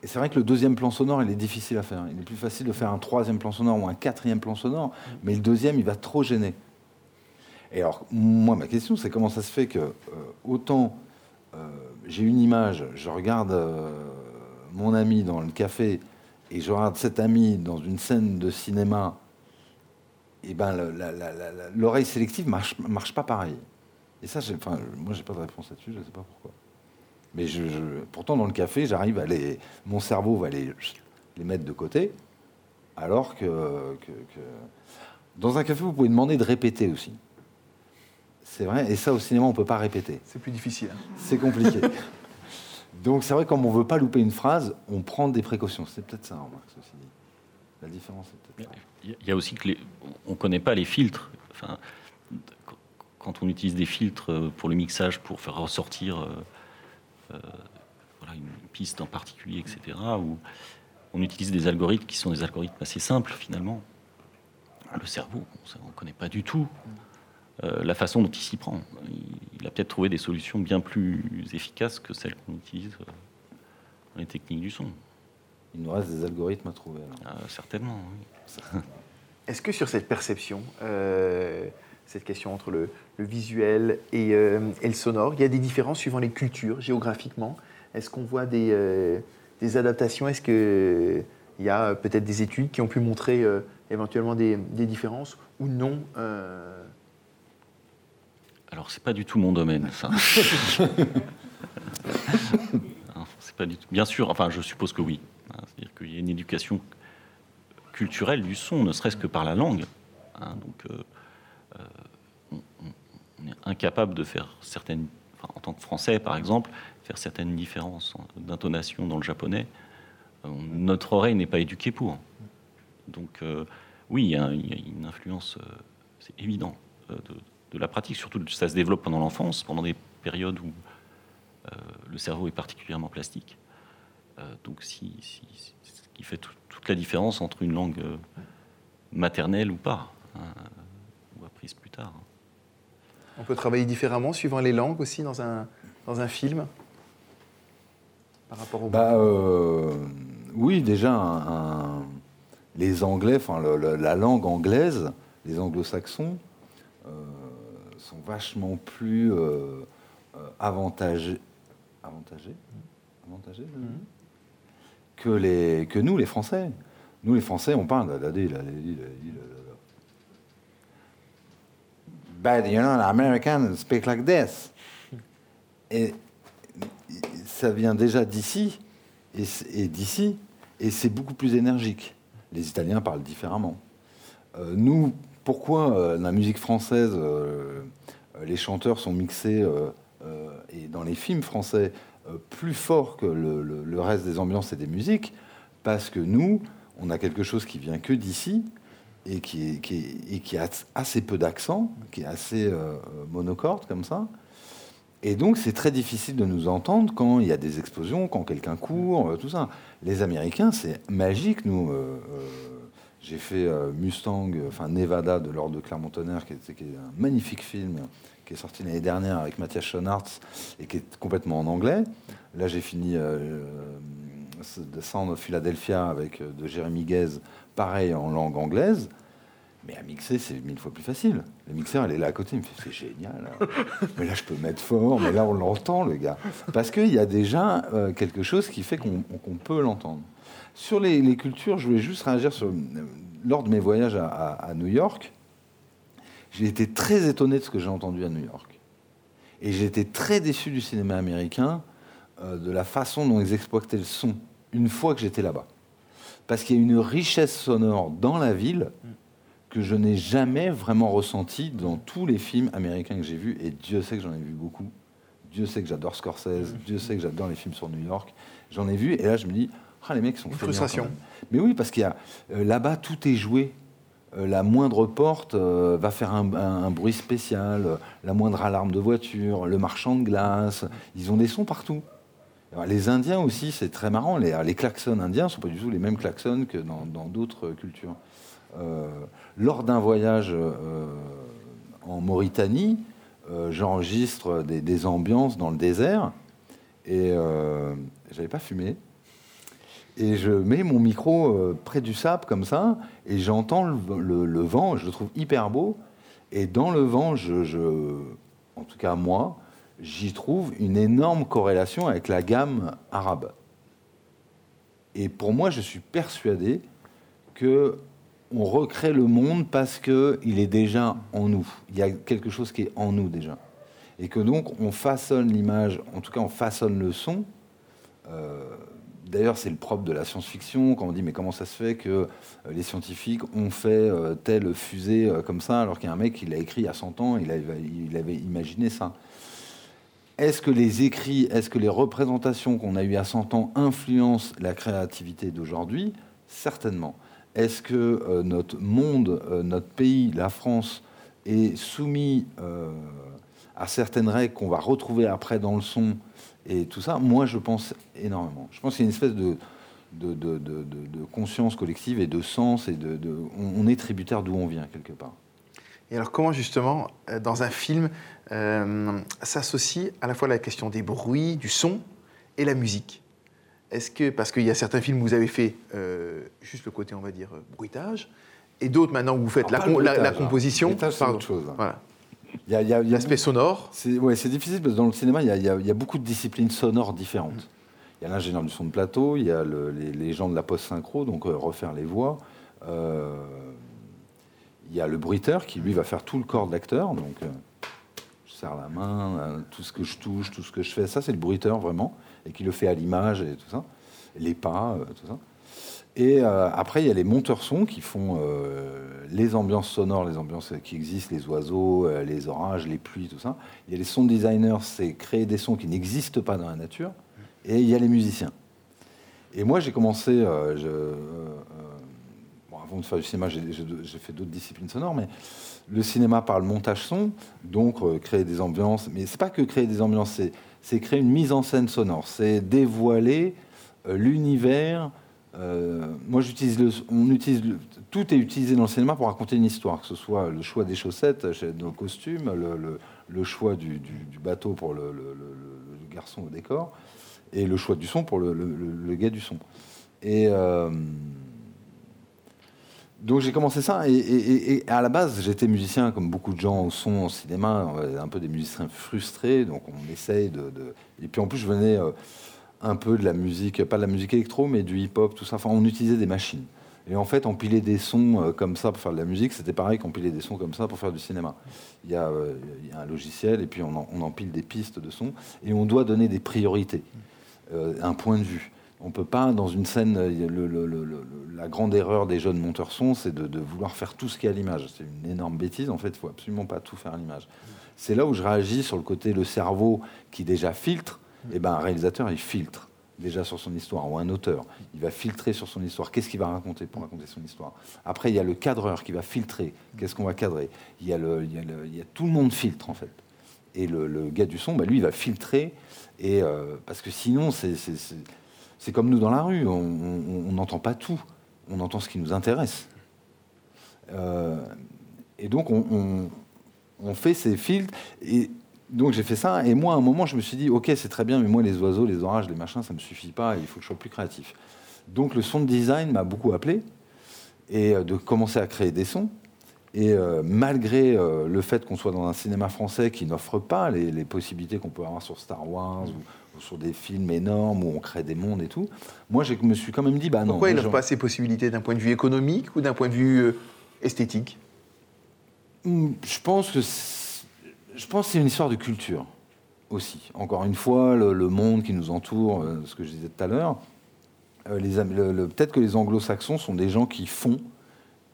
Et c'est vrai que le deuxième plan sonore, il est difficile à faire. Il est plus facile de faire un troisième plan sonore ou un quatrième plan sonore, mais le deuxième, il va trop gêner. Et alors, moi, ma question, c'est comment ça se fait que euh, autant euh, j'ai une image, je regarde mon ami dans le café et je regarde cet ami dans une scène de cinéma, et ben la- la- l'oreille sélective marche marche pas pareil. Et ça, enfin, moi, j'ai pas de réponse là-dessus, je sais pas pourquoi. Mais je, je- pourtant, dans le café, j'arrive à les, mon cerveau va les, les mettre de côté, alors que, que- que- dans un café, vous pouvez demander de répéter aussi. C'est vrai, et ça au cinéma, on peut pas répéter. C'est plus difficile. hein. C'est compliqué. Donc c'est vrai, comme on veut pas louper une phrase, on prend des précautions. C'est peut-être ça, remarque, ceci dit. La différence. Il y a aussi que on ne connaît pas les filtres. Enfin, quand on utilise des filtres euh, pour le mixage, pour faire ressortir euh, euh, voilà, une piste en particulier, etc., on utilise des algorithmes qui sont des algorithmes assez simples finalement. Le cerveau, on ne connaît pas du tout la façon dont il s'y prend. Il, a peut-être trouvé des solutions bien plus efficaces que celles qu'on utilise dans les techniques du son. Il nous reste des algorithmes à trouver. alors. Ah, certainement, oui. Est-ce que sur cette perception, euh, cette question entre le, le visuel et, euh, et le sonore, il y a des différences suivant les cultures géographiquement? Est-ce qu'on voit des, euh, des adaptations? Est-ce qu'il y a peut-être des études qui ont pu montrer euh, éventuellement des, des différences ou non euh, Alors, c'est pas du tout mon domaine, ça. C'est pas du tout. Bien sûr, enfin, je suppose que oui. Hein, C'est-à-dire qu'il y a une éducation culturelle du son, ne serait-ce que par la langue. Hein, donc, euh, euh, on, est incapable de faire certaines, en tant que Français, par exemple, faire certaines différences en- d'intonation dans le japonais. Euh, notre oreille n'est pas éduquée pour. Donc, oui, il y, a, une influence, c'est évident, de, de la pratique. Surtout, ça se développe pendant l'enfance, pendant des périodes où le cerveau est particulièrement plastique. Euh, donc, si, si- si- ce qui fait tout- toute la différence entre une langue euh, maternelle ou pas, hein, ou apprise plus tard. On peut travailler différemment suivant les langues aussi dans un, dans un film par rapport au Bah, euh, oui, déjà, un- un- les Anglais, enfin le- le- la langue anglaise, les anglo-saxons, euh, sont vachement plus euh, avantagés, avantagés, avantagés je-. Que, nous, les Français. Nous, les Français, on parle la. But you know, speak like this. Et ça vient déjà d'ici, et, d'ici, et c'est beaucoup plus énergique. Les Italiens parlent différemment. Euh, nous, pourquoi euh, la musique française, euh, les chanteurs sont mixés, et dans les films français, plus fort que le, reste des ambiances et des musiques Parce que nous, on a quelque chose qui vient que d'ici, et qui, a assez peu d'accent, qui est assez euh, monocorde comme ça. Et donc, c'est très difficile de nous entendre quand il y a des explosions, quand quelqu'un court, euh, tout ça. Les Américains, c'est magique. Nous, euh, euh, j'ai fait euh, Mustang, euh, enfin Nevada de l'ordre de Clermont-Tonnerre, qui est un magnifique film qui est sorti l'année dernière avec Mathias Schoenaerts et qui est complètement en anglais. Là, j'ai fini euh, euh, The Sound of Philadelphia avec euh, de Jérémy Guez, pareil en langue anglaise. Mais à mixer, c'est mille fois plus facile. Le mixeur, elle est là à côté, il me fait c'est génial. hein. mais là, je peux mettre fort, mais là, on l'entend, le gars. Parce qu'il y a déjà euh, quelque chose qui fait qu'on peut l'entendre. Sur les, les cultures, je voulais juste réagir sur. euh, Lors de mes voyages à, à- à New York, j'ai été très étonné de ce que j'ai entendu à New York. Et j'ai été très déçu du cinéma américain, euh, de la façon dont ils exploitaient le son, une fois que j'étais là-bas. Parce qu'il y a une richesse sonore dans la ville que je n'ai jamais vraiment ressentie dans tous les films américains que j'ai vus, et Dieu sait que j'en ai vu beaucoup. Dieu sait que j'adore Scorsese, Dieu sait que j'adore les films sur New York. J'en ai vu, et là je me dis, ah les mecs sont Une frustration. Mais oui, parce qu'il y a euh, là-bas tout est joué. Euh, la moindre porte euh, va faire un, bruit spécial, euh, la moindre alarme de voiture, le marchand de glace, ils ont des sons partout. Les Indiens aussi, c'est très marrant, les, klaxons indiens ne sont pas du tout les mêmes klaxons que dans d'autres cultures. lors d'un voyage en Mauritanie, j'enregistre des, ambiances dans le désert et j'avais pas fumé. Et je mets mon micro euh, près du sable comme ça, et j'entends le, vent, je le trouve hyper beau. Et dans le vent, en tout cas moi, j'y trouve une énorme corrélation avec la gamme arabe. Et pour moi, je suis persuadé que on recrée le monde parce que il est déjà en nous. Il y a quelque chose qui est en nous déjà, et que donc on façonne l'image. En tout cas, on façonne le son. Euh, D'ailleurs, c'est le propre de la science-fiction quand on dit mais comment ça se fait que euh, les scientifiques ont fait euh, telle fusée euh, comme ça alors qu'il y a un mec qui l'a écrit a 100 ans, il avait, imaginé ça. Est-ce que les écrits, est-ce que les représentations qu'on a eues à 100 ans influencent la créativité d'aujourd'hui? Certainement. Est-ce que notre monde, notre pays, la France, est soumis à certaines règles qu'on va retrouver après dans le son et tout ça Moi, je pense énormément. Je pense qu'il y a une espèce de, de, de- de- de- de conscience collective et de sens, et de, on, est tributaire d'où on vient, quelque part. Et alors comment justement, euh, dans un film, euh, s'associe à la fois la question des bruits, du son et la musique? Est-ce que, parce qu'il y a certains films où vous avez fait euh, juste le côté, on va dire, bruitage, et d'autres maintenant où vous faites la, Alors, pas com- le la- la bruitage, hein. composition, bruitage, c'est autre chose. Voilà. Il y a- l'aspect sonore, C'est ouais, difficile parce que dans le cinéma, il y a, y y beaucoup de disciplines sonores différentes. Il y a l'ingénieur du son de plateau, il y a le- les, les gens de la post-synchro, donc euh, refaire les voix. Euh, il y a le bruiteur qui, lui, va faire tout le corps de l'acteur. Donc, euh, je serre la main, tout ce que je touche, tout ce que je fais, ça, c'est le bruiteur, vraiment, et qui le fait à l'image et tout ça. Les pas, tout ça. Et euh, après, il y a les monteurs son qui font euh, les ambiances sonores, les ambiances qui existent, les oiseaux, euh, les orages, les pluies, tout ça. Il y a les sound designers, c'est créer des sons qui n'existent pas dans la nature. Et il y a les musiciens. Et moi, j'ai commencé, avant de faire du cinéma, j'ai fait d'autres disciplines sonores, mais le cinéma par le montage son, donc créer des ambiances. Mais c'est pas que créer des ambiances, c'est- créer une mise en scène sonore, c'est dévoiler l'univers. Euh, moi, j'utilise le, on utilise tout est utilisé dans le cinéma pour raconter une histoire, que ce soit le choix des chaussettes, costumes, le, le- le choix du, bateau pour le, garçon au décor, et le choix du son pour le, gars du son. Et euh, donc j'ai commencé ça, et, à la base j'étais musicien comme beaucoup de gens au son, au cinéma, un peu des musiciens frustrés, donc on essaye de... de- Et puis en plus je venais euh, un peu de la musique, pas de la musique électro, mais du hip-hop, tout ça, enfin on utilisait des machines. Et en fait, empiler des sons euh, comme ça pour faire de la musique, c'était pareil qu'empiler des sons comme ça pour faire du cinéma. Il y a, euh, un logiciel et puis on, en- empile des pistes de sons et on doit donner des priorités, euh, un point de vue. On peut pas, dans une scène, la grande erreur des jeunes monteurs son, c'est de, de vouloir faire tout ce qui est à l'image. C'est une énorme bêtise. En fait, il faut absolument pas tout faire à l'image. C'est là où je réagis sur le côté le cerveau qui déjà filtre. Et ben, un réalisateur, il filtre déjà sur son histoire, ou un auteur, il va filtrer sur son histoire. Qu'est-ce qu'il va raconter pour raconter son histoire? Après, il y a le cadreur qui va filtrer. Qu'est-ce qu'on va cadrer? Il y, a tout le monde filtre en fait. Et le, gars du son, bah, lui, il va filtrer. Et euh, parce que sinon, c'est comme nous dans la rue. On n'entend pas tout. On entend ce qui nous intéresse. Euh, et donc, on, fait ces filtres. Donc, j'ai fait ça. Et moi, à un moment, je me suis dit, OK, c'est très bien, mais moi, les oiseaux, les orages, les machins, ça ne me suffit pas. Il faut que je sois plus créatif. Donc, le son de design m'a beaucoup appelé. Et euh, de commencer à créer des sons. Et euh, malgré euh, le fait qu'on soit dans un cinéma français qui n'offre pas les, les possibilités qu'on peut avoir sur Star Wars ou, ou sur des films énormes où on crée des mondes et tout, moi je me suis quand même dit bah non. pourquoi il n'offre pas ces possibilités d'un point de vue économique ou d'un point de vue euh, esthétique? Hmm, Je pense que je pense que c'est une histoire de culture aussi. Encore une fois, le, le monde qui nous entoure, euh, ce que je disais tout à l'heure, euh, le- le- peut-être que les Anglo-Saxons sont des gens qui font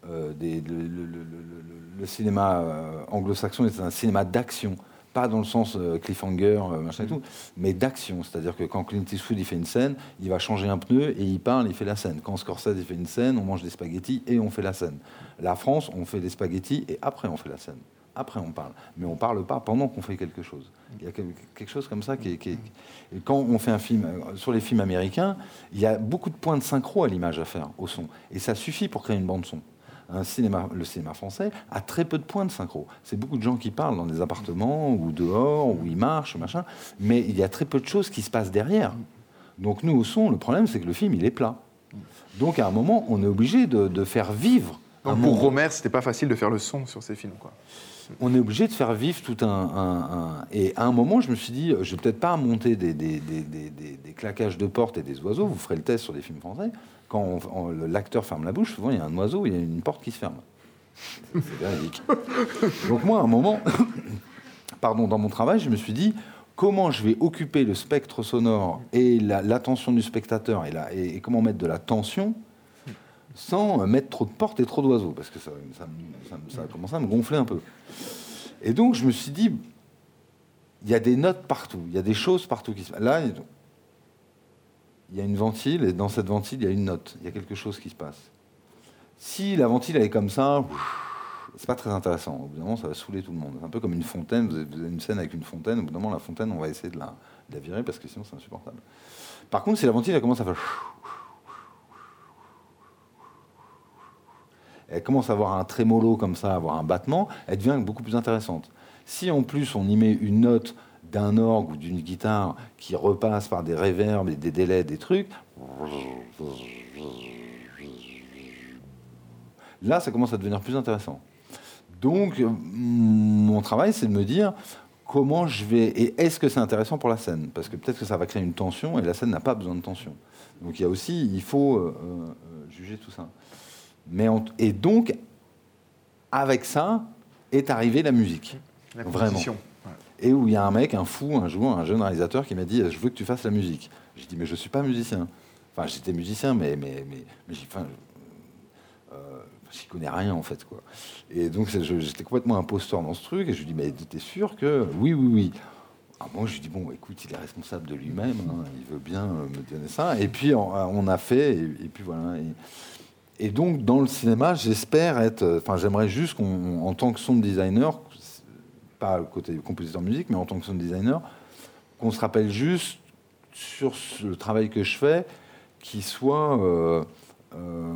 euh, des- le, cinéma anglo-saxon est un cinéma d'action, pas dans le sens cliffhanger, machin et tout, mais d'action. C'est-à-dire que quand Clint Eastwood il fait une scène, il va changer un pneu et il parle, il fait la scène. Quand Scorsese il fait une scène, on mange des spaghettis et on fait la scène. La France, on fait des spaghettis et après on fait la scène. Après on parle, mais on parle pas pendant qu'on fait quelque chose. Il y a quel- quelque chose comme ça qui est, qui est- et quand on fait un film euh, sur les films américains, il y a beaucoup de points de synchro à l'image à faire au son et ça suffit pour créer une bande son. un cinéma, le cinéma français a très peu de points de synchro. C'est beaucoup de gens qui parlent dans des appartements ou dehors, où ils marchent, machin, mais il y a très peu de choses qui se passent derrière. Donc nous, au son, le problème, c'est que le film, il est plat. Donc à un moment, on est obligé de, de faire vivre. Donc pour. Romer, c'était pas facile de faire le son sur ces films. Quoi. On est obligé de faire vivre tout un, Et à un moment, je me suis dit, je vais peut-être pas monter des, des- des- des- claquages de portes et des oiseaux. Vous ferez le test sur des films français. Quand l'acteur ferme la bouche, souvent il y a un oiseau, il y a une porte qui se ferme. C'est véridique. Donc moi, à un moment, pardon, dans mon travail, je me suis dit, comment je vais occuper le spectre sonore et la- l'attention du spectateur et, la- et comment mettre de la tension sans mettre trop de portes et trop d'oiseaux, parce que ça, ça, ça a commencé à me gonfler un peu. Et donc, je me suis dit, il y a des notes partout, il y a des choses partout qui se passent. Là, il y a une ventile, et dans cette ventile, il y a une note, il y a quelque chose qui se passe. Si la ventile, elle est comme ça, c'est pas très intéressant. Au bout d'un moment, ça va saouler tout le monde. C'est un peu comme une fontaine, vous avez une scène avec une fontaine, au bout d'un moment, la fontaine, on va essayer de la, de la virer, parce que sinon, c'est insupportable. Par contre, si la ventile, elle commence à faire... elle commence à avoir un trémolo comme ça, à avoir un battement, elle devient beaucoup plus intéressante. Si en plus on y met une note d'un orgue ou d'une guitare qui repasse par des réverbes et des délais, des trucs, là ça commence à devenir plus intéressant. Donc mon travail c'est de me dire comment je vais et est-ce que c'est intéressant pour la scène? Parce que peut-être que ça va créer une tension et la scène n'a pas besoin de tension. Donc il y a aussi il faut euh, euh, juger tout ça. Mais on- et donc, avec ça, est arrivée la musique. La Vraiment. Et où il y a un mec, un fou, un jour, un jeune réalisateur qui m'a dit Je veux que tu fasses la musique. J'ai dit Mais je ne suis pas musicien. Enfin, j'étais musicien, mais, mais, mais, mais j'y enfin, euh, connais rien, en fait. Quoi. Et donc, j'étais complètement imposteur dans ce truc. Et je lui dis Mais t'es sûr que. Oui, oui, oui. Ah, moi, je lui dis Bon, écoute, il est responsable de lui-même. hein, il veut bien euh, me donner ça. Et puis, on, on a fait. Et, et puis, voilà. Et, et donc, dans le cinéma, j'espère être. euh, Enfin, j'aimerais juste qu'on, en tant que sound designer, pas côté compositeur musique, mais en tant que sound designer, qu'on se rappelle juste sur le travail que je fais, qui soit euh, euh,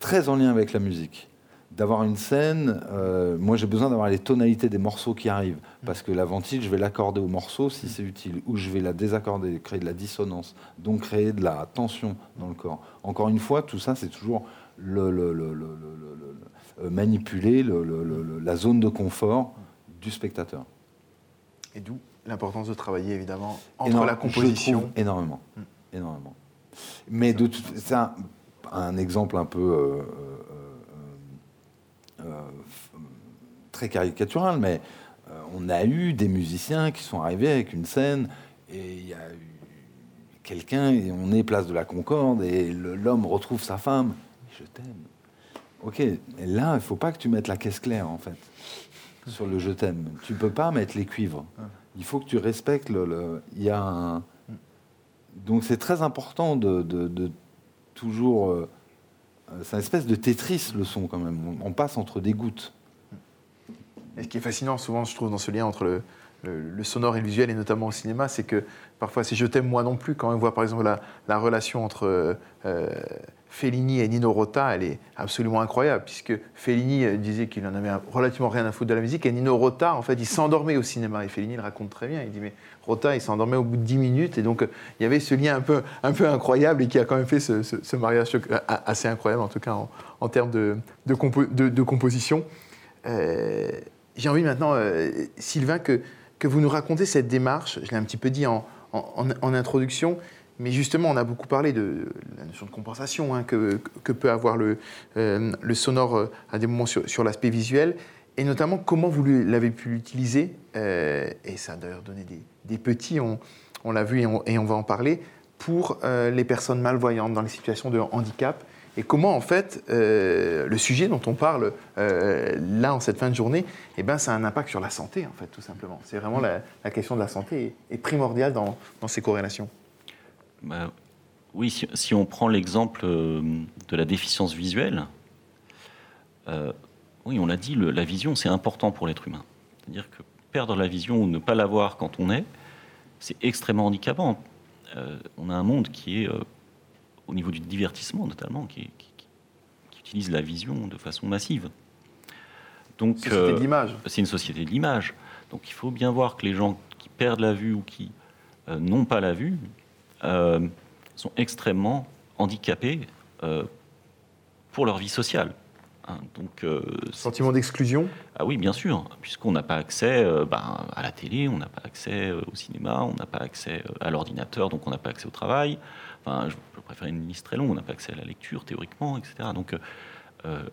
très en lien avec la musique. D'avoir une scène, euh, moi j'ai besoin d'avoir les tonalités des morceaux qui arrivent, parce que la ventile, je vais l'accorder au morceau si c'est utile, ou je vais la désaccorder, créer de la dissonance, donc créer de la tension dans le corps. Encore une fois, tout ça, c'est toujours le, le- le- le- le- le- le- manipuler le- le- le- le- la zone de confort du spectateur. Et d'où l'importance de travailler évidemment entre Énorme- la composition. trouve énormément, énormément. Mais de toute- c'est un, exemple un peu euh, très caricatural, mais euh, on a eu des musiciens qui sont arrivés avec une scène et il y a eu quelqu'un et on est place de la Concorde et l'homme retrouve sa femme. Je t'aime. Ok, là, il faut pas que tu mettes la caisse claire en fait sur le je t'aime. Tu peux pas mettre les cuivres. Il faut que tu respectes le. il y a un. Donc c'est très important de, toujours. Euh, euh, c'est une espèce de Tetris le son quand même. On, passe entre des gouttes. Et ce qui est fascinant souvent, je trouve, dans ce lien entre le, sonore et le visuel, et notamment au cinéma, c'est que parfois, c'est Je t'aime moi non plus, quand on voit par exemple la, la relation entre euh, Fellini et Nino Rota, elle est absolument incroyable, puisque Fellini euh, disait qu'il en avait relativement rien à foutre de la musique, et Nino Rota, en fait, il s'endormait au cinéma, et Fellini le raconte très bien, il dit, mais Rota, il s'endormait au bout de 10 minutes, et donc euh, il y avait ce lien un peu, un peu incroyable, et qui a quand même fait ce, mariage euh, assez incroyable, en tout cas en, termes de, de compo- de- de composition. Euh, j'ai envie maintenant, Sylvain, que, que vous nous racontez cette démarche. Je l'ai un petit peu dit en, introduction, mais justement, on a beaucoup parlé de la notion de compensation hein, que, peut avoir le, sonore à des moments sur l'aspect visuel, et notamment comment vous l'avez pu l'utiliser. euh, et ça a d'ailleurs donné des, petits, on, l'a vu et on, va en parler, pour euh, les personnes malvoyantes dans les situations de handicap et comment en fait euh, le sujet dont on parle là en cette fin de journée, eh ben, ça a un impact sur la santé en fait tout simplement. C'est vraiment la, question de la santé est, est primordiale dans, ces corrélations. Bah, oui, si, on prend l'exemple de la déficience visuelle, oui, on l'a dit, le- la vision, c'est important pour l'être humain. C'est-à-dire que perdre la vision ou ne pas l'avoir quand on est, c'est extrêmement handicapant. Euh, on a un monde qui est, euh, au niveau du divertissement notamment, qui, est- qui- qui- qui utilise la vision de façon massive. Donc, Société euh, de l'image. c'est une société de l'image. Donc il faut bien voir que les gens qui perdent la vue ou qui n'ont pas la vue sont extrêmement handicapés pour leur vie sociale. Hein, donc, euh, Sentiment d'exclusion? ah oui, bien sûr, puisqu'on n'a pas accès euh, ben, à la télé, on n'a pas accès euh, au cinéma, on n'a pas accès à l'ordinateur, donc on n'a pas accès au travail. Enfin, je, je préfère une liste très longue, on n'a pas accès à la lecture théoriquement, etc. Donc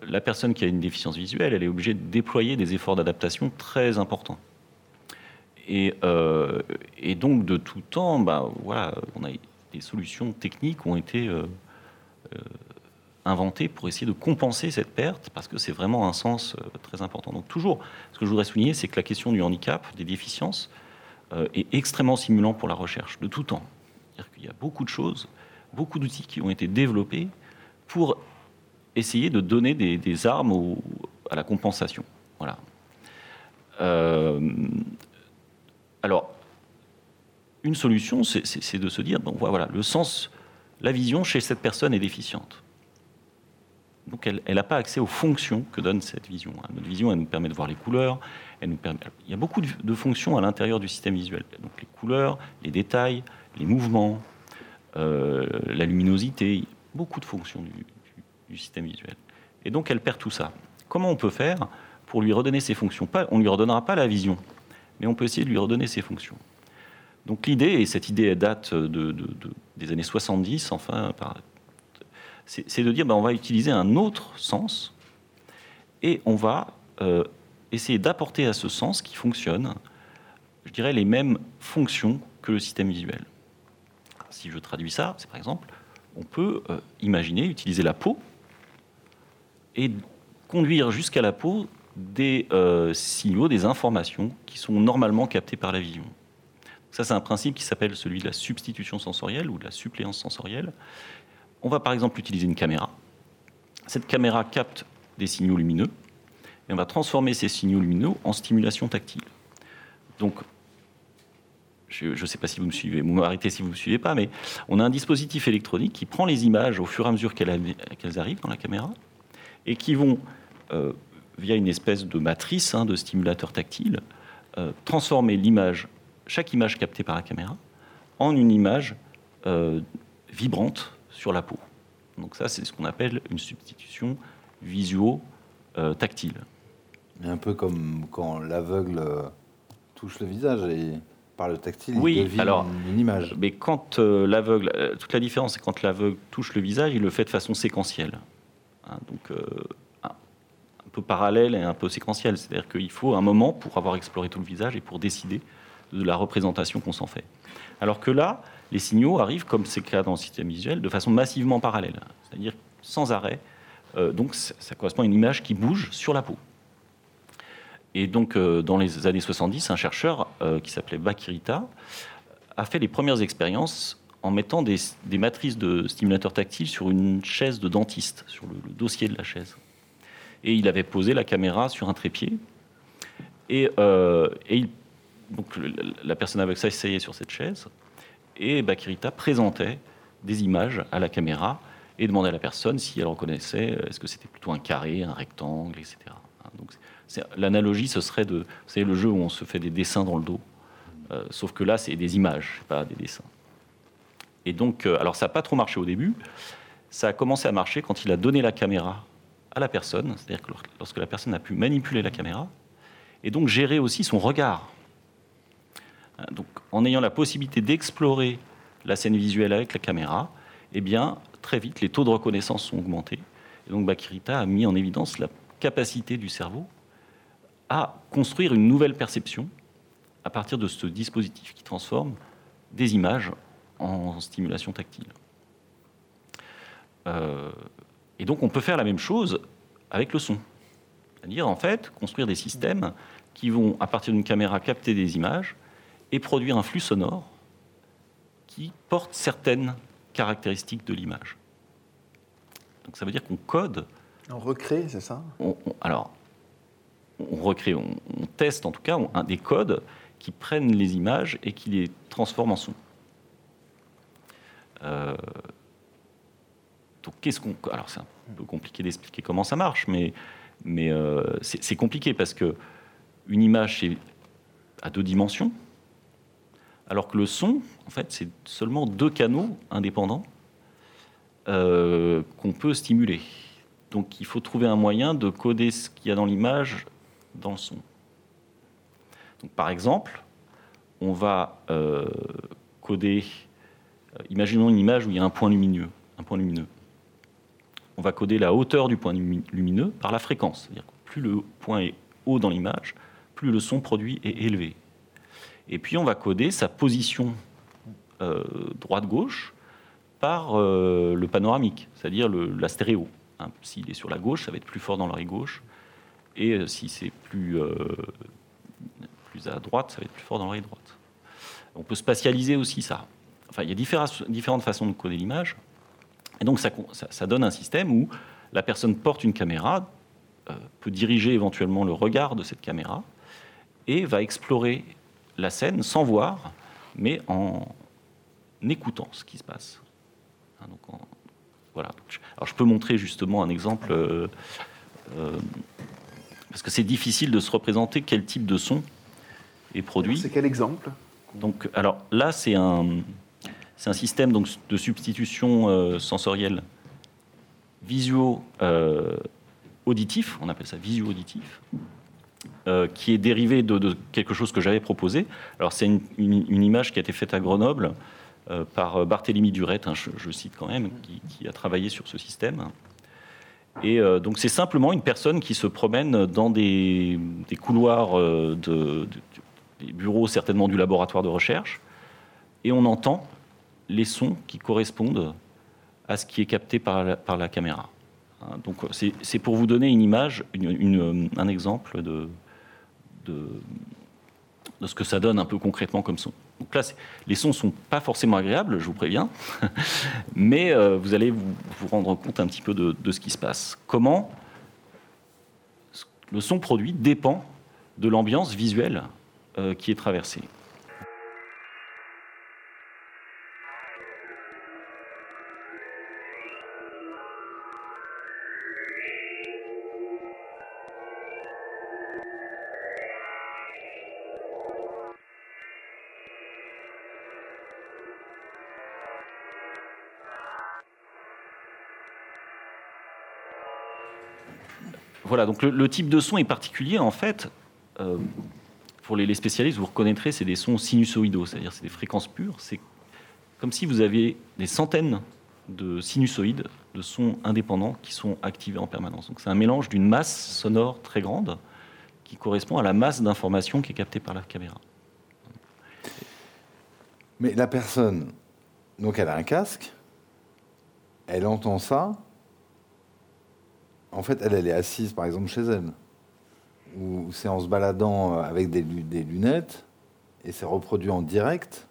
la personne qui a une déficience visuelle, elle est obligée de déployer des efforts d'adaptation très importants. Et, et donc de tout temps, bah, voilà, on a des solutions techniques ont été inventées pour essayer de compenser cette perte, parce que c'est vraiment un sens euh, très important. Donc toujours, ce que je voudrais souligner, c'est que la question du handicap, des déficiences, euh, est extrêmement stimulant pour la recherche, de tout temps. C'est-à-dire qu'il y a beaucoup de choses, beaucoup d'outils qui ont été développés pour essayer de donner des, armes à la compensation. Voilà. Euh, alors, une solution, c'est de se dire, bon, voilà, le sens, la vision chez cette personne est déficiente. Donc, elle n'a pas accès aux fonctions que donne cette vision. hein. Notre vision, elle nous permet de voir les couleurs. Elle nous permet... Il y a beaucoup de, fonctions à l'intérieur du système visuel. Donc, les couleurs, les détails, les mouvements, euh, la luminosité, beaucoup de fonctions du, système visuel. Et donc, elle perd tout ça. Comment on peut faire pour lui redonner ses fonctions? On ne lui redonnera pas la vision, mais on peut essayer de lui redonner ses fonctions. Donc l'idée, et cette idée date de, de- de- des années 70, enfin, c'est de dire ben, on va utiliser un autre sens et on va euh, essayer d'apporter à ce sens qui fonctionne, je dirais, les mêmes fonctions que le système visuel. Si je traduis ça, c'est par exemple, on peut euh, imaginer utiliser la peau et conduire jusqu'à la peau des euh, signaux, des informations qui sont normalement captées par la vision. Ça, c'est un principe qui s'appelle celui de la substitution sensorielle ou de la suppléance sensorielle. On va par exemple utiliser une caméra. Cette caméra capte des signaux lumineux et on va transformer ces signaux lumineux en stimulation tactile. Donc, je ne sais pas si vous me suivez, vous m'arrêtez si vous ne me suivez pas, mais on a un dispositif électronique qui prend les images au fur et à mesure qu'elles arrivent dans la caméra et qui vont, euh, via une espèce de matrice hein, de stimulateur tactile, euh, transformer l'image, chaque image captée par la caméra, en une image euh, vibrante sur la peau. Donc ça, c'est ce qu'on appelle une substitution visuo-tactile. Un peu comme quand l'aveugle euh, touche le visage et par le tactile, Oui, il devine alors, une image. Mais quand euh, l'aveugle, euh, toute la différence, c'est quand l'aveugle touche le visage, il le fait de façon séquentielle. Hein, donc euh, un, un peu parallèle et un peu séquentielle. C'est-à-dire qu'il faut un moment pour avoir exploré tout le visage et pour décider de la représentation qu'on s'en fait. Alors que là, les signaux arrivent, comme c'est le cas dans le système visuel, de façon massivement parallèle, c'est-à-dire sans arrêt. Euh, donc ça, correspond à une image qui bouge sur la peau. Et donc, euh, dans les années 70, un chercheur euh, qui s'appelait Bakirita a fait les premières expériences en mettant des, matrices de stimulateurs tactiles sur une chaise de dentiste, sur le, dossier de la chaise. Et il avait posé la caméra sur un trépied. Et, la personne avec ça s'asseyait sur cette chaise. Et Bakirita présentait des images à la caméra et demandait à la personne si elle reconnaissait, euh, est-ce que c'était plutôt un carré, un rectangle, etc. Hein, Donc, L'analogie, ce serait le jeu où on se fait des dessins dans le dos. Euh, sauf que là, c'est des images, pas des dessins. Et donc, euh, alors ça n'a pas trop marché au début. Ça a commencé à marcher quand il a donné la caméra à la personne, c'est-à-dire que lor- lorsque la personne a pu manipuler la caméra, et donc gérer aussi son regard. Donc, en ayant la possibilité d'explorer la scène visuelle avec la caméra, eh bien, très vite, les taux de reconnaissance sont augmentés. Et donc, Bakirita a mis en évidence la capacité du cerveau à construire une nouvelle perception à partir de ce dispositif qui transforme des images en stimulation tactile. Euh, et donc on peut faire la même chose avec le son. C'est-à-dire en fait construire des systèmes qui vont, à partir d'une caméra, capter des images et produire un flux sonore qui porte certaines caractéristiques de l'image. Donc ça veut dire qu'on code On recrée, c'est ça? On- on- alors, on recrée, on, on teste en tout cas on- un, des codes qui prennent les images et qui les transforment en son. Euh, donc, qu'est-ce qu'on. Alors, c'est un peu compliqué d'expliquer comment ça marche, mais, mais euh, c'est compliqué parce que une image, c'est à deux dimensions, alors que le son, en fait, c'est seulement deux canaux indépendants euh, qu'on peut stimuler. Donc, il faut trouver un moyen de coder ce qu'il y a dans l'image dans le son. Par exemple, on va euh, coder. imaginons une image où il y a un point lumineux. Un point lumineux on va coder la hauteur du point lumineux par la fréquence. C'est-à-dire que plus le point est haut dans l'image, plus le son produit est élevé. Et puis on va coder sa position euh, droite-gauche par euh, le panoramique, c'est-à-dire la stéréo. Hein, s'il est sur la gauche, ça va être plus fort dans l'oreille gauche, et euh, si c'est plus, à droite, ça va être plus fort dans l'oreille droite. On peut spatialiser aussi ça. Enfin, il y a différentes façons de coder l'image. Et donc ça, donne un système où la personne porte une caméra, peut diriger éventuellement le regard de cette caméra et va explorer la scène sans voir, mais en écoutant ce qui se passe. Hein, donc voilà. Alors je peux montrer justement un exemple, euh, euh, parce que c'est difficile de se représenter quel type de son est produit. C'est quel exemple? Donc, alors là, c'est un, c'est un système donc, de substitution euh, sensorielle visuo-auditif, on appelle ça visuo-auditif, euh, qui est dérivé de, quelque chose que j'avais proposé. Alors c'est une, image qui a été faite à Grenoble par Barthélemy Durette, hein, je, cite quand même, qui, a travaillé sur ce système. Et donc c'est simplement une personne qui se promène dans des, couloirs de, des bureaux certainement du laboratoire de recherche, et on entend les sons qui correspondent à ce qui est capté par la caméra. Hein, donc c'est pour vous donner une image, un exemple de, ce que ça donne un peu concrètement comme son. Donc là, les sons ne sont pas forcément agréables, je vous préviens, mais euh, vous allez vous, rendre compte un petit peu de, ce qui se passe. Comment le son produit dépend de l'ambiance visuelle euh, qui est traversée. Voilà, donc le, type de son est particulier en fait. Euh, pour les, spécialistes, vous reconnaîtrez, c'est des sons sinusoïdaux, c'est-à-dire c'est des fréquences pures. C'est comme si vous aviez des centaines de sinusoïdes, de sons indépendants qui sont activés en permanence. C'est un mélange d'une masse sonore très grande qui correspond à la masse d'informations qui est captée par la caméra. Mais la personne, donc elle a un casque, elle entend ça, en fait, elle, elle est assise, par exemple, chez elle. Ou c'est en se baladant avec des, lunettes, et c'est reproduit en direct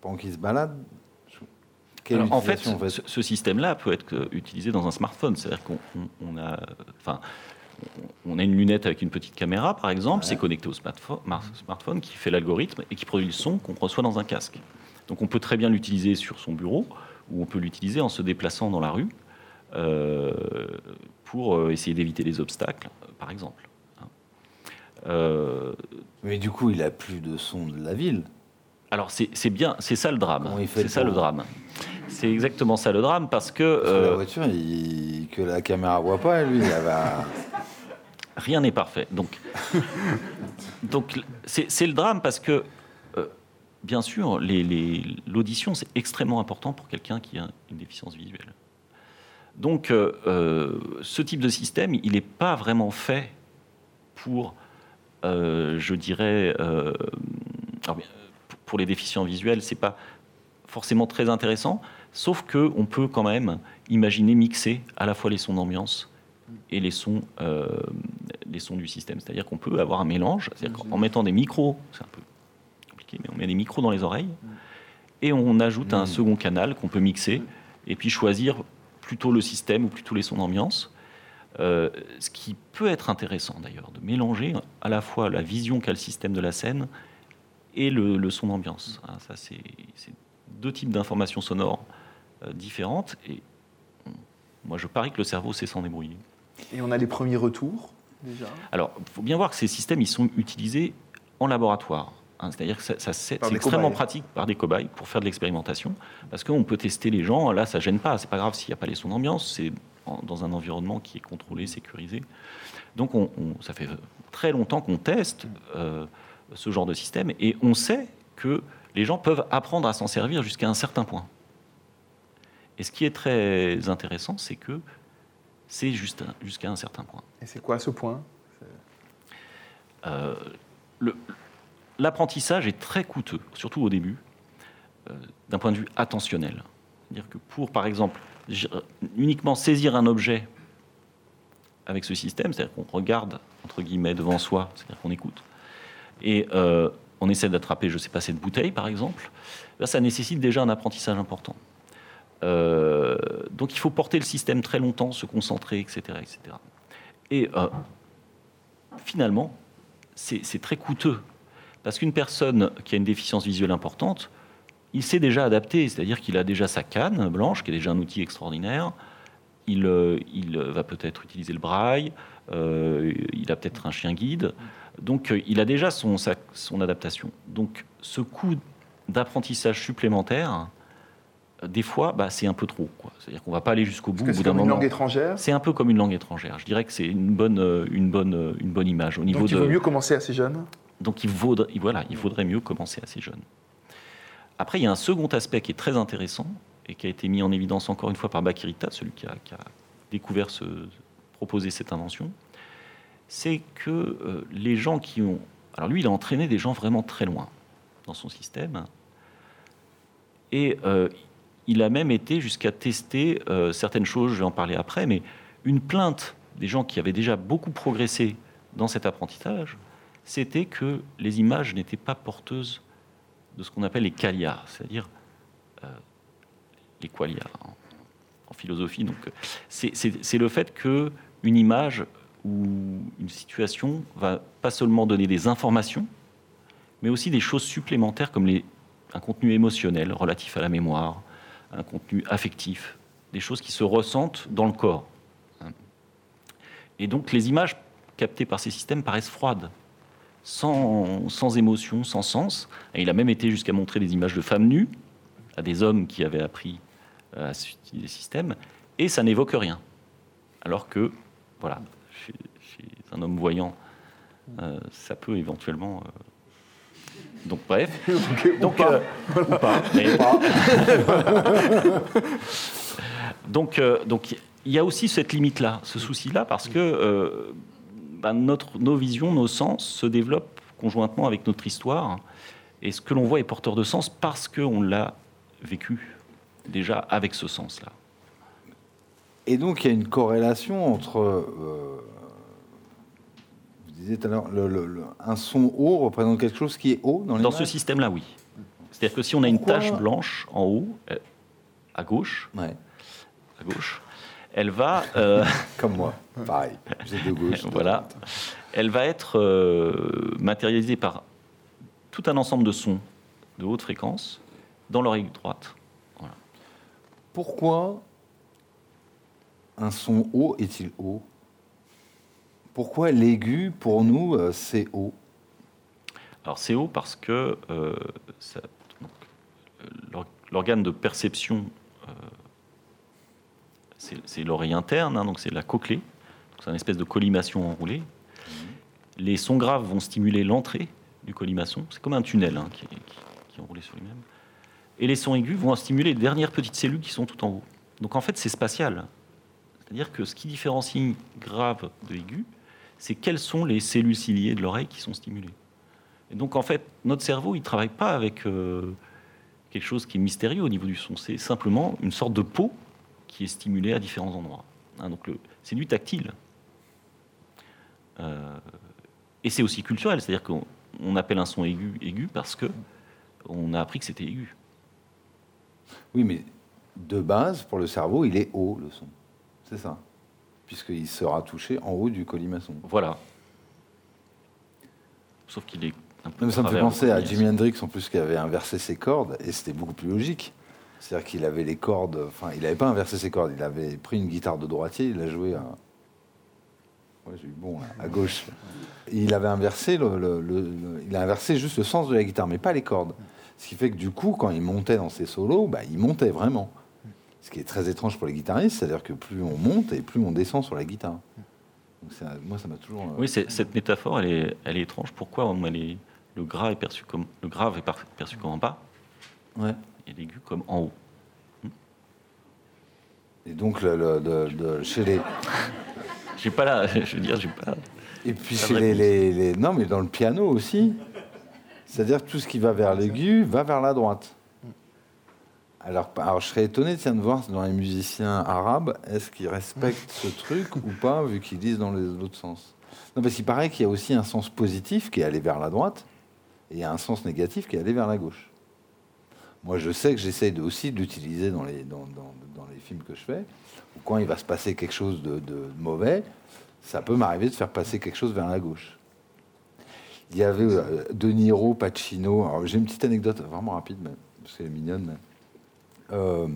pendant qu'il se balade. en fait, ce, système-là peut être utilisé dans un smartphone. C'est-à-dire qu'on a, enfin, on a une lunette avec une petite caméra, par exemple, c'est connecté au smartphone, qui fait l'algorithme et qui produit le son qu'on reçoit dans un casque. Donc on peut très bien l'utiliser sur son bureau, ou on peut l'utiliser en se déplaçant dans la rue. Euh, pour euh, essayer d'éviter les obstacles, par exemple. Hein. Euh, Mais du coup, il a plus de son de la ville. Alors c'est bien, c'est ça le drame. C'est ça le drame. C'est exactement ça le drame parce que la voiture, que la caméra voit pas, lui, il va. Rien n'est parfait. Donc, donc c'est le drame parce que bien sûr, l'audition c'est extrêmement important pour quelqu'un qui a une déficience visuelle. Donc, euh, euh, ce type de système, il n'est pas vraiment fait pour, euh, je dirais, pour les déficients visuels, c'est pas forcément très intéressant, sauf que on peut quand même imaginer mixer à la fois les sons d'ambiance et les sons, les sons du système. C'est-à-dire qu'on peut avoir un mélange, en mettant des micros, c'est un peu compliqué, mais on met des micros dans les oreilles et on ajoute un mmh. second canal qu'on peut mixer et puis choisir plutôt le système ou plutôt les sons d'ambiance. Euh, ce qui peut être intéressant d'ailleurs, de mélanger à la fois la vision qu'a le système de la scène et le, son d'ambiance. Hein, ça, c'est deux types d'informations sonores euh, différentes et Moi, je parie que le cerveau sait s'en débrouiller. Et on a les premiers retours déjà? Alors, il faut bien voir que ces systèmes, ils sont utilisés en laboratoire. Hein. C'est-à-dire que ça, ça- c'est extrêmement cobayes. pratique par des cobayes pour faire de l'expérimentation. Parce qu'on peut tester les gens, là, ça gêne pas. C'est pas grave s'il n'y a pas les sons d'ambiance. C'est dans un environnement qui est contrôlé, sécurisé. Donc, on- on- ça fait très longtemps qu'on teste euh, ce genre de système. Et on sait que les gens peuvent apprendre à s'en servir jusqu'à un certain point. Et ce qui est très intéressant, c'est que c'est juste jusqu'à un certain point. Et c'est quoi ce point? Euh, le- L'apprentissage est très coûteux, surtout au début, euh, d'un point de vue attentionnel. C'est-à-dire que pour, par exemple, uniquement saisir un objet avec ce système, c'est-à-dire qu'on regarde, entre guillemets, devant soi, c'est-à-dire qu'on écoute, et euh, on essaie d'attraper, je ne sais pas, cette bouteille, par exemple, là, ça nécessite déjà un apprentissage important. Euh, donc il faut porter le système très longtemps, se concentrer, etc. etc. Et finalement, c'est très coûteux. Parce qu'une personne qui a une déficience visuelle importante, il s'est déjà adapté, c'est-à-dire qu'il a déjà sa canne blanche, qui est déjà un outil extraordinaire. Il, euh, il va peut-être utiliser le braille, euh, il a peut-être un chien guide. Donc euh, il a déjà son, sa- son adaptation. Donc ce coût d'apprentissage supplémentaire, des fois, bah, c'est un peu trop. C'est-à-dire qu'on ne va pas aller jusqu'au bout c'est comme une langue étrangère. C'est un peu comme une langue étrangère. Je dirais que c'est une bonne, une bonne, une bonne image au niveau Donc il de. vaut mieux commencer assez jeune. Donc il vaudrait, mieux commencer assez jeune. Après, il y a un second aspect qui est très intéressant et qui a été mis en évidence encore une fois par Bakirita, celui qui a, découvert proposé cette invention, c'est que euh, les gens qui ont... Alors lui, il a entraîné des gens vraiment très loin dans son système. Et euh, il a même été jusqu'à tester euh, certaines choses, je vais en parler après, mais une plainte des gens qui avaient déjà beaucoup progressé dans cet apprentissage, c'était que les images n'étaient pas porteuses de ce qu'on appelle les qualia, c'est-à-dire euh, les qualia en, philosophie. Donc, c'est- le fait que une image ou une situation va pas seulement donner des informations, mais aussi des choses supplémentaires comme un contenu émotionnel relatif à la mémoire, un contenu affectif, des choses qui se ressentent dans le corps. Et donc les images captées par ces systèmes paraissent froides, sans, sans émotion, sans sens. Et il a même été jusqu'à montrer des images de femmes nues à des hommes qui avaient appris euh, à utiliser des systèmes, et ça n'évoque rien. Alors que, voilà, chez, chez un homme voyant, euh, ça peut éventuellement. euh, Donc, bref. Donc, euh, ou pas, mais- donc, donc, il y a aussi cette limite-là, ce souci-là, parce que bah, notre, nos visions, nos sens se développent conjointement avec notre histoire. Et ce que l'on voit est porteur de sens parce qu'on l'a vécu déjà avec ce sens-là. Et donc, il y a une corrélation entre. euh, vous disiez tout à l'heure, un son haut représente quelque chose qui est haut dans Dans ce système-là, oui. C'est-à-dire que si on a une tache blanche en haut, euh, à gauche, Ouais, à gauche, elle va, euh, comme moi. Pareil. J'ai voilà, elle va être euh, matérialisée par tout un ensemble de sons de haute fréquence dans l'oreille droite. Pourquoi un son haut est-il haut Pourquoi l'aigu, pour nous, euh, c'est haut Alors c'est haut parce que euh, l'organe de perception, c'est l'oreille interne, hein, donc c'est la cochlée, c'est une espèce de collimation enroulée. Les sons graves vont stimuler l'entrée du colimaçon, c'est comme un tunnel hein, qui, est, qui- qui est enroulé sur lui-même. Et les sons aigus vont stimuler les dernières petites cellules qui sont tout en haut. Donc en fait c'est spatial. C'est-à-dire que ce qui différencie grave de aigu, c'est quelles sont les cellules ciliées de l'oreille qui sont stimulées. Et donc, en fait, notre cerveau, il ne travaille pas avec euh, quelque chose qui est mystérieux au niveau du son. C'est simplement une sorte de peau qui est stimulée à différents endroits. Hein, donc, c'est du tactile. Euh, et c'est aussi culturel, c'est-à-dire qu'on on appelle un son aigu aigu parce que on a appris que c'était aigu. Oui, mais de base, pour le cerveau, il est haut, le son. C'est ça. Puisqu'il sera touché en haut du colimaçon. Voilà. Sauf qu'il est un peu. Non, mais ça me fait penser à. Jimi Hendrix, en plus, qui avait inversé ses cordes, et c'était beaucoup plus logique. C'est-à-dire qu'il avait les cordes, enfin, il n'avait pas inversé ses cordes, il avait pris une guitare de droitier, il l'a joué à. Ouais, j'ai eu bon, à gauche. Il avait inversé, le, le- le- le- il a inversé juste le sens de la guitare, mais pas les cordes. Ce qui fait que du coup, quand il montait dans ses solos, bah, il montait vraiment. Ce qui est très étrange pour les guitaristes, c'est-à-dire que plus on monte et plus on descend sur la guitare. Donc ça- moi, ça m'a toujours. euh, Oui, cette métaphore, elle est, elle est étrange. Pourquoi on- elle est- le, gras est perçu comme, le grave est perçu comme en bas ouais. Et l'aigu comme en haut Et donc, le- le- de- de- chez les. J'ai pas là, je veux dire, j'ai pas. Et puis Pas chez les, réponse. les- les- Non, mais dans le piano aussi. C'est-à-dire tout ce qui va vers l'aigu va vers la droite. Alors, alors, je serais étonné tiens, de voir dans les musiciens arabes, est-ce qu'ils respectent ce truc ou pas, vu qu'ils disent dans les- l'autre sens Non, parce qu'il paraît qu'il y a aussi un sens positif qui est allé vers la droite, et il y a un sens négatif qui est allé vers la gauche. Moi, je sais que j'essaye de- aussi de l'utiliser dans les, films que je fais. Quand il va se passer quelque chose de, mauvais, ça peut m'arriver de faire passer quelque chose vers la gauche. Il y avait euh, De Pacino. J'ai une petite anecdote vraiment rapide, mais, parce qu'elle est mignonne. euh,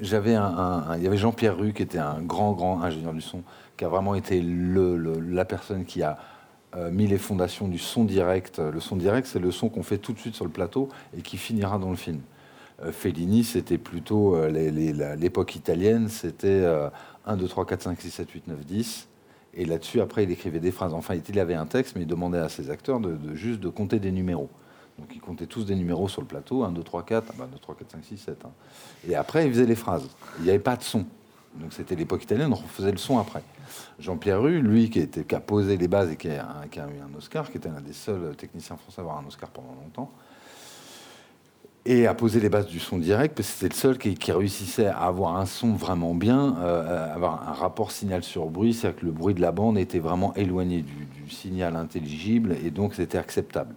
j'avais il y avait Jean-Pierre Rue qui était un grand, grand ingénieur du son, qui a vraiment été la personne qui a mis les fondations du son direct. Le son direct, c'est le son qu'on fait tout de suite sur le plateau et qui finira dans le film. Euh, Fellini, c'était plutôt euh, l'époque italienne, c'était euh, 1, 2, 3, 4, 5, 6, 7, 8, 9, 10. Et là-dessus, après, il écrivait des phrases. Enfin, il avait un texte, mais il demandait à ses acteurs de, de juste de compter des numéros. Donc, ils comptaient tous des numéros sur le plateau 1, 2, 3, 4, ah bah, 2, 3, 4, 5, 6, 7. hein. Et après, il faisait les phrases. Il n'y avait pas de son. Donc, c'était l'époque italienne, on faisait le son après. Jean-Pierre Rue, lui, qui, a posé les bases et qui a, qui a eu un Oscar, qui était l'un des seuls techniciens français à avoir un Oscar pendant longtemps, et a posé les bases du son direct, parce que c'était le seul qui, réussissait à avoir un son vraiment bien, euh, à avoir un rapport signal sur bruit, c'est-à-dire que le bruit de la bande était vraiment éloigné du, signal intelligible, et donc c'était acceptable.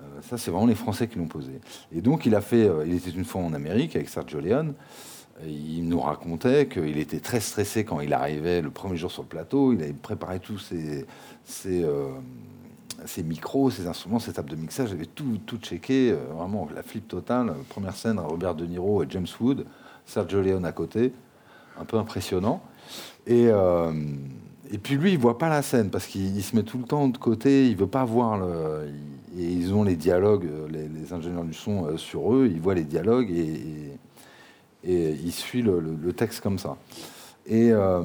Euh, ça, c'est vraiment les Français qui l'ont posé. Et donc, il a fait, euh, il était une fois en Amérique avec Sergio Leone, il nous racontait qu'il était très stressé quand il arrivait le premier jour sur le plateau. Il avait préparé tous ses, euh, micros, ses instruments, ses tables de mixage. Il avait tout, tout checké, euh, vraiment la flip totale. Première scène, Robert De Niro et James Wood, Sergio Leone à côté, un peu impressionnant. Et, euh, puis lui, il voit pas la scène parce qu'il il se met tout le temps de côté. Il veut pas voir et ils ont les dialogues, les, ingénieurs du son sur eux. Il voit les dialogues et- et il suit le, le- texte comme ça. Et euh,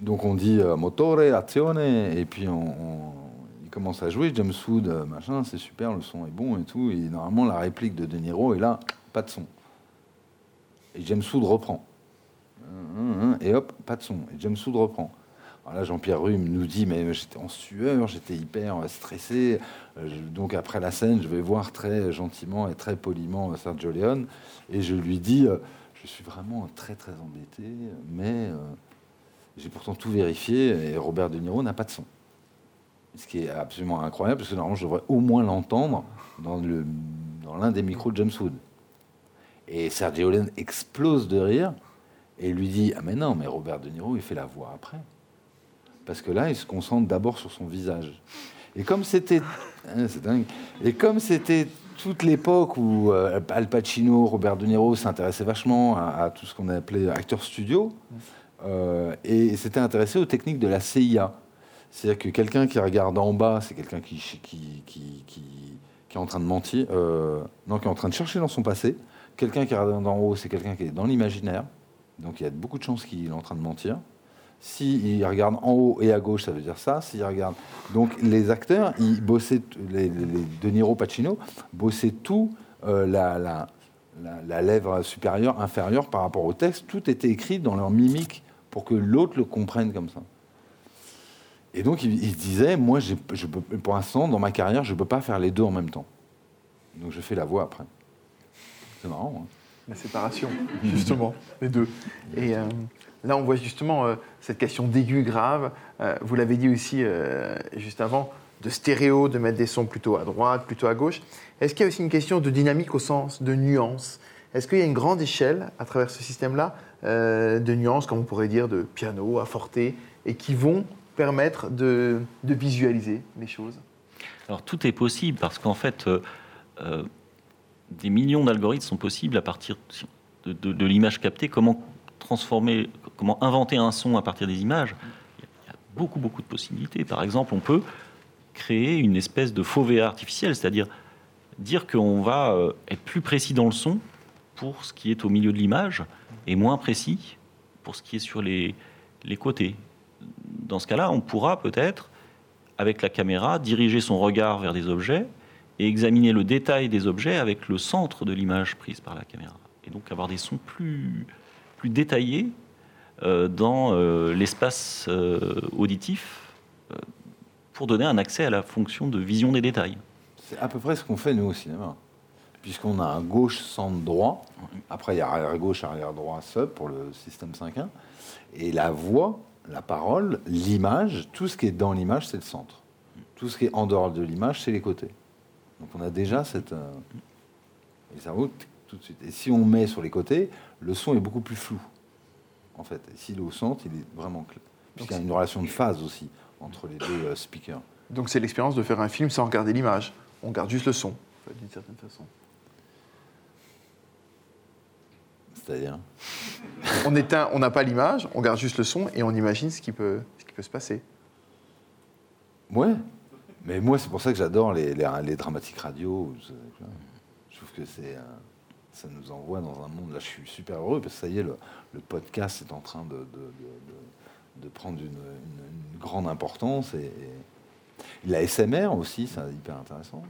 donc on dit euh, motore, azione, et puis on, il commence à jouer. James Wood, euh, machin, c'est super, le son est bon et tout. Et normalement, la réplique de De Niro est là, pas de son. Et James Wood reprend. Et hop, pas de son. Et James Wood reprend. Là, Jean-Pierre Rue nous dit, mais j'étais en sueur, j'étais hyper stressé. Euh, Donc après la scène, je vais voir très gentiment et très poliment euh, Sergio Leone. Et je lui dis, euh, je suis vraiment très très embêté, mais euh, j'ai pourtant tout vérifié et Robert De Niro n'a pas de son. Ce qui est absolument incroyable, parce que normalement, je devrais au moins l'entendre dans le- dans l'un des micros de James Wood. Et Sergio Leone explose de rire et lui dit Ah, mais non, mais Robert De Niro, il fait la voix après. Parce que là, il se concentre d'abord sur son visage. Et comme c'était. hein, c'est dingue. Et comme c'était toute l'époque où euh, Al Pacino, Robert De Niro s'intéressaient vachement à, tout ce qu'on appelait acteur studio, euh, et s'étaient intéressés aux techniques de la CIA. C'est-à-dire que quelqu'un qui regarde en bas, c'est quelqu'un qui est en train de mentir, euh, non, qui est en train de chercher dans son passé. Quelqu'un qui regarde en haut, c'est quelqu'un qui est dans l'imaginaire. Donc il y a beaucoup de chances qu'il est en train de mentir. S'il regarde en haut et à gauche, ça veut dire ça. S'il regarde. Donc les acteurs, ils bossaient, les, les- Pacino, bossaient tout, euh, la, la, la- lèvre supérieure, inférieure par rapport au texte. Tout était écrit dans leur mimique pour que l'autre le comprenne comme ça. Et donc il, disait, moi, je peux, pour l'instant, dans ma carrière, je ne peux pas faire les deux en même temps. Donc je fais la voix après. C'est marrant. hein. La séparation, justement, les deux. Et euh, là, on voit justement euh, cette question d'aigu grave. Euh, vous l'avez dit aussi euh, juste avant, de stéréo, de mettre des sons plutôt à droite, plutôt à gauche. Est-ce qu'il y a aussi une question de dynamique au sens de nuance? Est-ce qu'il y a une grande échelle à travers ce système-là de nuances, comme on pourrait dire, de piano à forte, et qui vont permettre de, visualiser les choses? Alors tout est possible parce qu'en fait, des millions d'algorithmes sont possibles à partir de, de- de l'image captée. Comment transformer, comment inventer un son à partir des images Il y a beaucoup, beaucoup de possibilités. Par exemple, on peut créer une espèce de faux VR artificiel, c'est-à-dire dire qu'on va euh, être plus précis dans le son pour ce qui est au milieu de l'image et moins précis pour ce qui est sur les, les côtés. Dans ce cas-là, on pourra peut-être, avec la caméra, diriger son regard vers des objets et examiner le détail des objets avec le centre de l'image prise par la caméra. Et donc avoir des sons plus, plus détaillés euh, dans euh, l'espace euh, auditif pour donner un accès à la fonction de vision des détails. C'est à peu près ce qu'on fait nous au cinéma. Puisqu'on a un gauche, centre, droit. Après, il y a arrière gauche, arrière droit, sub pour le système 5.1. Et la voix, la parole, l'image, tout ce qui est dans l'image, c'est le centre. Tout ce qui est en dehors de l'image, c'est les côtés. Donc on a déjà cette. Et ça tout de suite. Et si on met sur les côtés, le son est beaucoup plus flou. En fait, et s'il est au centre, il est vraiment clair. Puisqu'il y a une relation de phase aussi entre les deux euh, speakers. Donc c'est l'expérience de faire un film sans regarder l'image. On garde juste le son, d'une certaine façon. C'est-à-dire? On éteint, on n'a pas l'image, on garde juste le son et on imagine ce qui peut, ce qui peut se passer. Ouais. Mais moi, c'est pour ça que j'adore les, les, les dramatiques radio. Je je trouve que c'est, euh, ça nous envoie dans un monde. Là, je suis super heureux parce que ça y est, le, podcast est en train de, prendre une, grande importance. Et, la SMR aussi, c'est hyper intéressant.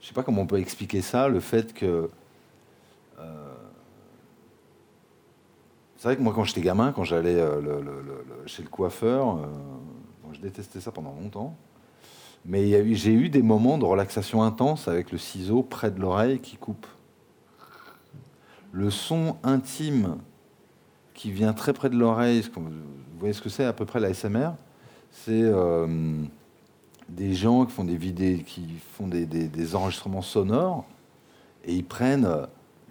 Je sais pas comment on peut expliquer ça, le fait que. euh, c'est vrai que moi, quand j'étais gamin, quand j'allais euh, chez le coiffeur, euh, je détestais ça pendant longtemps. Mais j'ai eu des moments de relaxation intense avec le ciseau près de l'oreille qui coupe. Le son intime qui vient très près de l'oreille, vous voyez ce que c'est à peu près la SMR C'est euh, des gens qui font des vidéos, qui font des, enregistrements sonores et ils prennent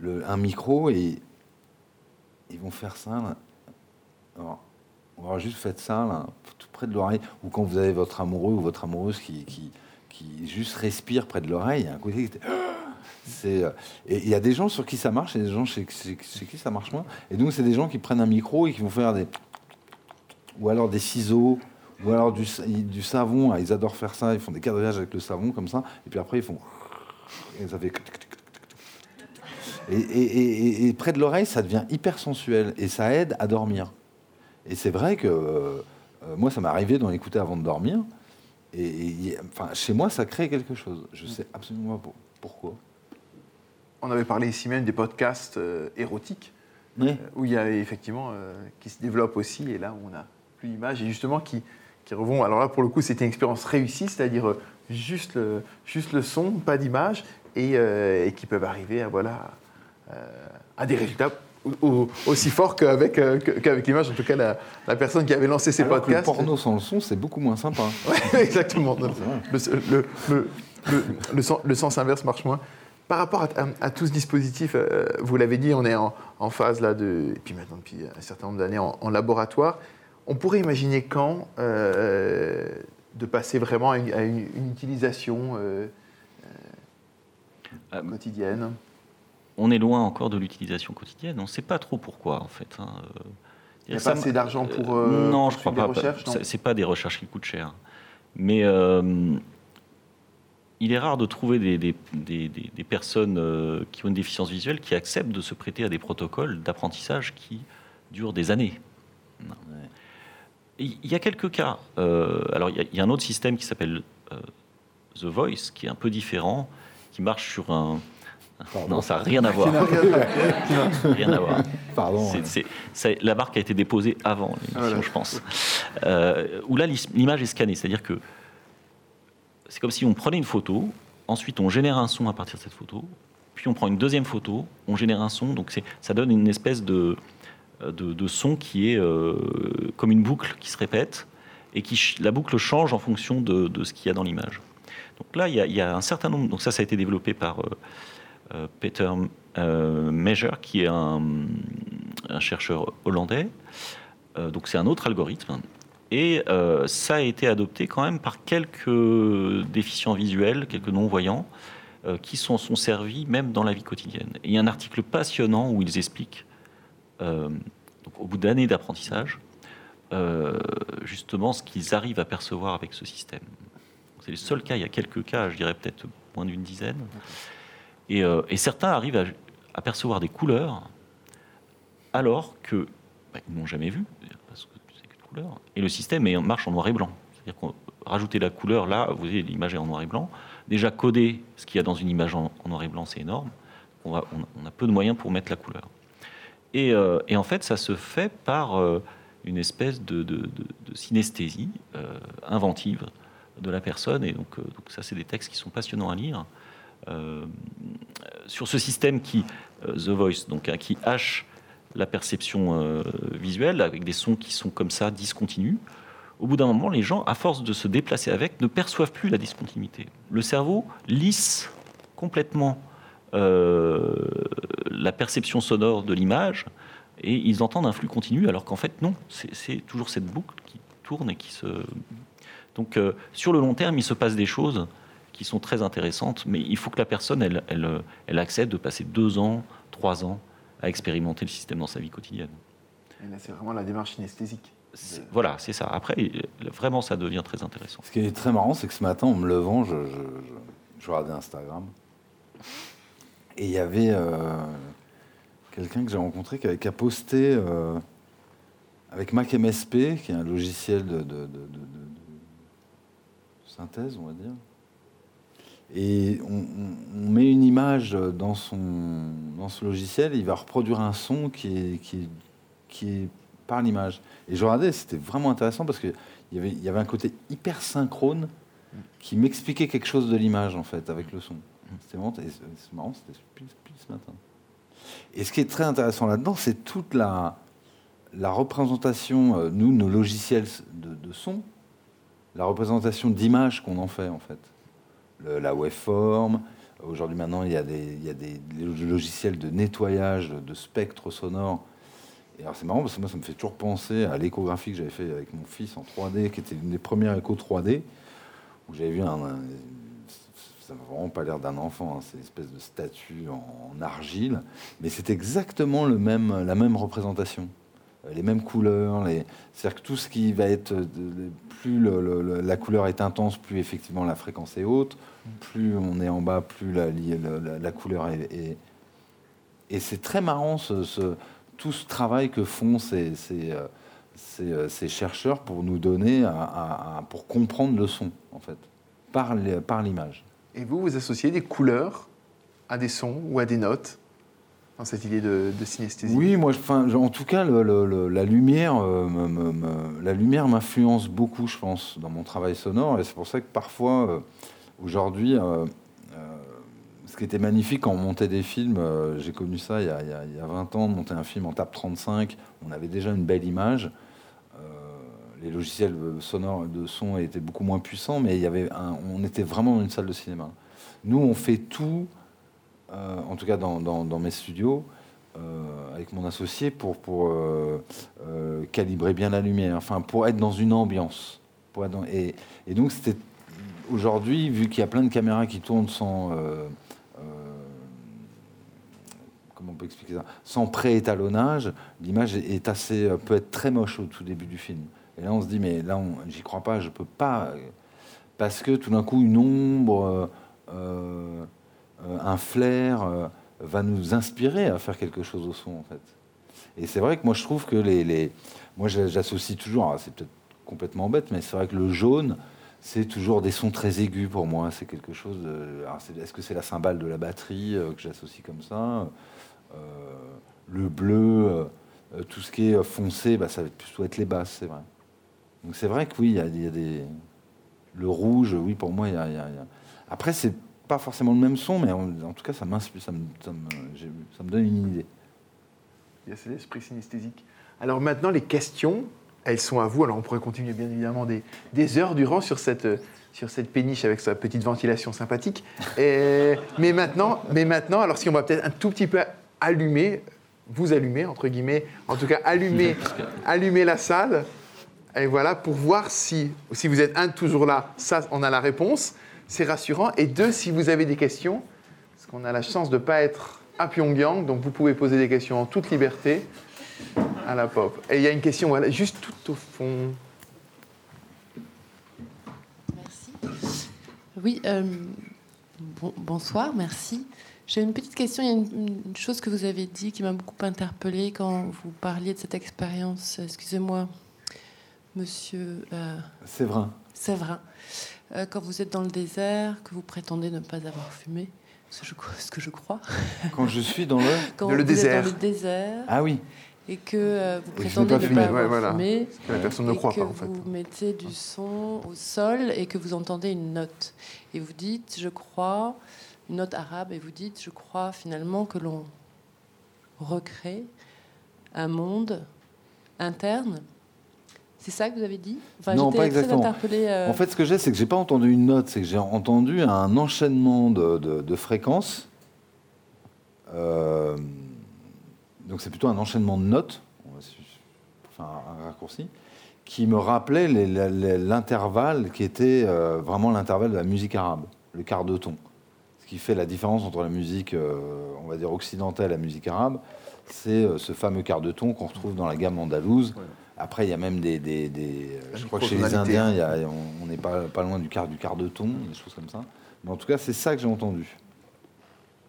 euh, un micro et ils vont faire ça. là. Alors, on va juste faire ça là, tout près de l'oreille, ou quand vous avez votre amoureux ou votre amoureuse qui, qui, juste respire près de l'oreille, un côté qui- euh, et il y a des gens sur qui ça marche et des gens chez, qui ça marche moins. Et donc c'est des gens qui prennent un micro et qui vont faire des ou alors des ciseaux ou alors du, sa- du savon. Ah, Ils adorent faire ça. Ils font des quadrillages avec le savon comme ça. Et puis après ils font et ça et, près de l'oreille, ça devient hyper sensuel et ça aide à dormir. Et c'est vrai que euh, euh, moi, ça m'est arrivé d'en écouter avant de dormir. Et, et- enfin, chez moi, ça crée quelque chose. Je sais absolument pas pour- pourquoi. On avait parlé ici même des podcasts euh, érotiques, euh, où il y a effectivement euh, qui se développent aussi, et là où on n'a plus d'image, et justement qui, qui revont. Alors là, pour le coup, c'était une expérience réussie, c'est-à-dire juste le, juste le son, pas d'image, et, et qui peuvent arriver à, voilà, à des résultats au- au- aussi forts qu'avec qu'avec l'image. En tout cas, la, la personne qui avait lancé ces alors que le podcasts. porno sans le son, c'est beaucoup moins sympa. Ouais, exactement. Le, le- le sens inverse marche moins. Par rapport à, à- à tout ce dispositif, euh, vous l'avez dit, on est en, en phase là de, et puis maintenant depuis un certain nombre d'années en, en laboratoire. On pourrait imaginer quand euh, de passer vraiment à une, à une- une utilisation euh, quotidienne? on est loin encore de l'utilisation quotidienne. On ne sait pas trop pourquoi, en fait. hein. Il n'y a ça pas assez d'argent pour. Non, pour je crois pas. des recherches, non? Ce C'est pas des recherches qui coûtent cher. Mais il est rare de trouver des, des- des- des- des personnes euh, qui ont une déficience visuelle qui acceptent de se prêter à des protocoles d'apprentissage qui durent des années. Il y a quelques cas. Euh, alors, il y, a, il y a un autre système qui s'appelle euh, The Voice, qui est un peu différent, qui marche sur un. Pardon. Non, ça n'a rien à voir. Rien à voir. Pardon. La marque a été déposée avant l'émission, Ah, voilà. je pense. Euh, où là, l'image est scannée, c'est-à-dire que c'est comme si on prenait une photo, ensuite on génère un son à partir de cette photo, puis on prend une deuxième photo, on génère un son, donc ça donne une espèce de, de, son qui est euh, comme une boucle qui se répète, et qui la boucle change en fonction de, de ce qu'il y a dans l'image. Donc là, il y, a, un certain nombre, donc ça, ça a été développé par euh, euh, Peter euh, Measure, qui est un, chercheur hollandais. Donc c'est un autre algorithme. Et euh, ça a été adopté quand même par quelques déficients visuels, quelques non-voyants, euh, qui s'en sont servis même dans la vie quotidienne. Il y a un article passionnant où ils expliquent, euh, au bout d'années d'apprentissage, justement ce qu'ils arrivent à percevoir avec ce système. C'est le seul cas, il y a quelques cas, je dirais peut-être moins d'une dizaine. Et, certains arrivent à, percevoir des couleurs alors que bah, n'ont jamais vu, Et le système est, marche en noir et blanc. C'est-à-dire qu'on rajouter la couleur là, vous voyez, l'image est en noir et blanc. Déjà coder ce qu'il y a dans une image en, en noir et blanc, c'est énorme. On, a peu de moyens pour mettre la couleur. Et, euh, en fait, ça se fait par euh, une espèce de, de- synesthésie euh, inventive de la personne. Et donc, ça, c'est des textes qui sont passionnants à lire. Sur ce système qui, The Voice, donc, hein, qui hache la perception euh, visuelle avec des sons qui sont comme ça discontinus. Au bout d'un moment, les gens, à force de se déplacer avec, ne perçoivent plus la discontinuité. Le cerveau lisse complètement euh, la perception sonore de l'image et ils entendent un flux continu, alors qu'en fait, non, c'est toujours cette boucle qui tourne et qui se. Donc, euh, sur le long terme, il se passe des choses qui sont très intéressantes, mais il faut que la personne, elle, elle, elle accepte de passer deux ans, trois ans à expérimenter le système dans sa vie quotidienne. C'est vraiment la démarche synesthésique. C'est- Voilà, c'est ça. Après, vraiment, ça devient très intéressant. Ce qui est très marrant, c'est que ce matin, en me levant, je, je, je- je regardais Instagram. Et il y avait euh, quelqu'un que j'ai rencontré qui a, qui a posté euh, avec Mac MSP, qui est un logiciel de, de- de- de- de- de synthèse, on va dire. Et on, met une image dans, son, dans ce logiciel, il va reproduire un son qui est, qui qui par l'image. Et je regardais, c'était vraiment intéressant parce qu'il y avait, y avait un côté hyper synchrone qui m'expliquait quelque chose de l'image, en fait, avec le son. C'était marrant, c'était pile ce matin. Et ce qui est très intéressant là-dedans, c'est toute la, la représentation, euh, nous, nos logiciels de, de son, la représentation d'image qu'on en fait, en fait. La waveform. Aujourd'hui, maintenant, il y a des, logiciels de nettoyage de spectres sonores. Et alors, c'est marrant parce que moi, ça me fait toujours penser à l'échographie que j'avais fait avec mon fils en 3D, qui était une des premières échos 3D, où j'avais vu un. un- ça n'a vraiment pas l'air d'un enfant, hein, c'est une espèce de statue en, en argile, mais c'est exactement le même, la même représentation. Euh, Les mêmes couleurs, c'est-à-dire que tout ce qui va être. de- plus la couleur est intense, plus effectivement la fréquence est haute, plus on est en bas, plus la, couleur est. Et c'est très marrant tout ce travail que font ces, ces, euh, ces, euh, chercheurs pour nous donner, pour comprendre le son, en fait, par l'image. Et vous, vous associez des couleurs à des sons ou à des notes cette idée de, de synesthésie Oui, moi, enfin, en tout cas, le- la lumière, euh, la lumière m'influence beaucoup, je pense, dans mon travail sonore, et c'est pour ça que parfois, euh, aujourd'hui, euh, ce qui était magnifique quand on montait des films, j'ai connu ça il y, a, il y a- il y a 20 ans, monter un film en TAP 35, on avait déjà une belle image. Les logiciels sonores de son étaient beaucoup moins puissants, mais il y avait un- on était vraiment dans une salle de cinéma. Nous, on fait tout, euh, en tout cas dans, mes studios, euh, avec mon associé, pour, euh, calibrer bien la lumière, enfin pour être dans une ambiance. Et, donc, c'était aujourd'hui, vu qu'il y a plein de caméras qui tournent sans. comment on peut expliquer ça Sans pré-étalonnage, l'image est assez, peut être très moche au tout début du film. Et là, on se dit, mais là, j'y crois pas, je peux pas. Parce que tout d'un coup, une ombre, un flair euh, va nous inspirer à faire quelque chose au son, en fait. Et c'est vrai que moi, je trouve que les. les- moi, j'a- j'associe toujours, alors, c'est peut-être complètement bête, mais c'est vrai que le jaune, c'est toujours des sons très aigus pour moi. C'est quelque chose. c'est- Est-ce que c'est la cymbale de la batterie euh, que j'associe comme ça Euh, Le bleu, euh, tout ce qui est foncé, bah, ça va plutôt être les basses, c'est vrai. Donc c'est vrai que oui, il y, a- des. Le rouge, oui, pour moi, il y y a- Après, c'est pas forcément le même son, mais en, en tout cas, ça m'inspire, ça me, ça, me, j'ai- ça me donne une idée. Il y a cet esprit synesthésique. Alors maintenant, les questions, elles sont à vous. Alors on pourrait continuer bien évidemment des, des heures durant sur cette, sur cette péniche avec sa petite ventilation sympathique. Et- mais, maintenant, mais maintenant, alors si on va peut-être un tout petit peu allumer, vous allumer, entre guillemets, en tout cas allumer, allumer la salle, et voilà, pour voir si, si vous êtes un toujours là, ça, on a la réponse. C'est rassurant. Et deux, si vous avez des questions, parce qu'on a la chance de ne pas être à Pyongyang, donc vous pouvez poser des questions en toute liberté à la pop. Et il y a une question, voilà, juste tout au fond. Merci. Oui, euh, bon- bonsoir, merci. J'ai une petite question. Il y a une, une chose que vous avez dit qui m'a beaucoup interpellée quand vous parliez de cette expérience. Excusez-moi, monsieur euh, Séverin. Séverin. Euh, quand vous êtes dans le désert, que vous prétendez ne pas avoir fumé, ce que je, ce que je crois. Quand je suis dans le. Quand Dans le vous êtes désert. dans le désert Ah oui. et que euh, vous prétendez pas ne pas ouais, avoir voilà. fumé, Que la personne ne croit que pas, en fait. vous mettez du son au sol et que vous entendez une note. Et vous dites, je crois, une note arabe, et vous dites, je crois finalement que l'on recrée un monde interne. C'est ça que vous avez dit enfin, Non, pas exactement. interpellée, euh, En fait, ce que j'ai, c'est que j'ai pas entendu une note, c'est que j'ai entendu un enchaînement de, de- de fréquences. Euh, donc c'est plutôt un enchaînement de notes, on va su- enfin un raccourci, qui me rappelait les- les- les- l'intervalle qui était euh, vraiment l'intervalle de la musique arabe, le quart de ton. Ce qui fait la différence entre la musique, euh, on va dire occidentale et la musique arabe, c'est euh, ce fameux quart de ton qu'on retrouve dans la gamme andalouse. Ouais. Après, il y a même des. des- des- La je crois que chez les. Indiens, il y a- on n'est pas, pas loin du quart, du quart de ton, des choses comme ça. Mais en tout cas, c'est ça que j'ai entendu.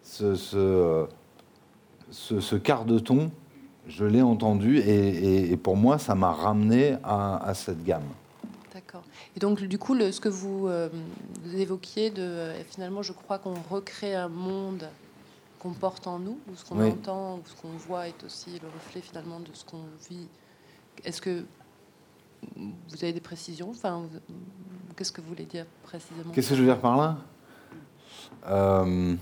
Ce, ce, euh, ce- ce quart de ton, je l'ai entendu et, et- et pour moi, ça m'a ramené à, à cette gamme. D'accord. Et donc, du coup, le- ce que vous, euh, vous évoquiez, de, euh, finalement, je crois qu'on recrée un monde qu'on porte en nous, où ce qu'on Oui. entend, ou ce qu'on voit est aussi le reflet finalement de ce qu'on vit. Est-ce que vous avez des précisions? Enfin, qu'est-ce que vous voulez dire précisément? Qu'est-ce que je veux dire par là? Euh,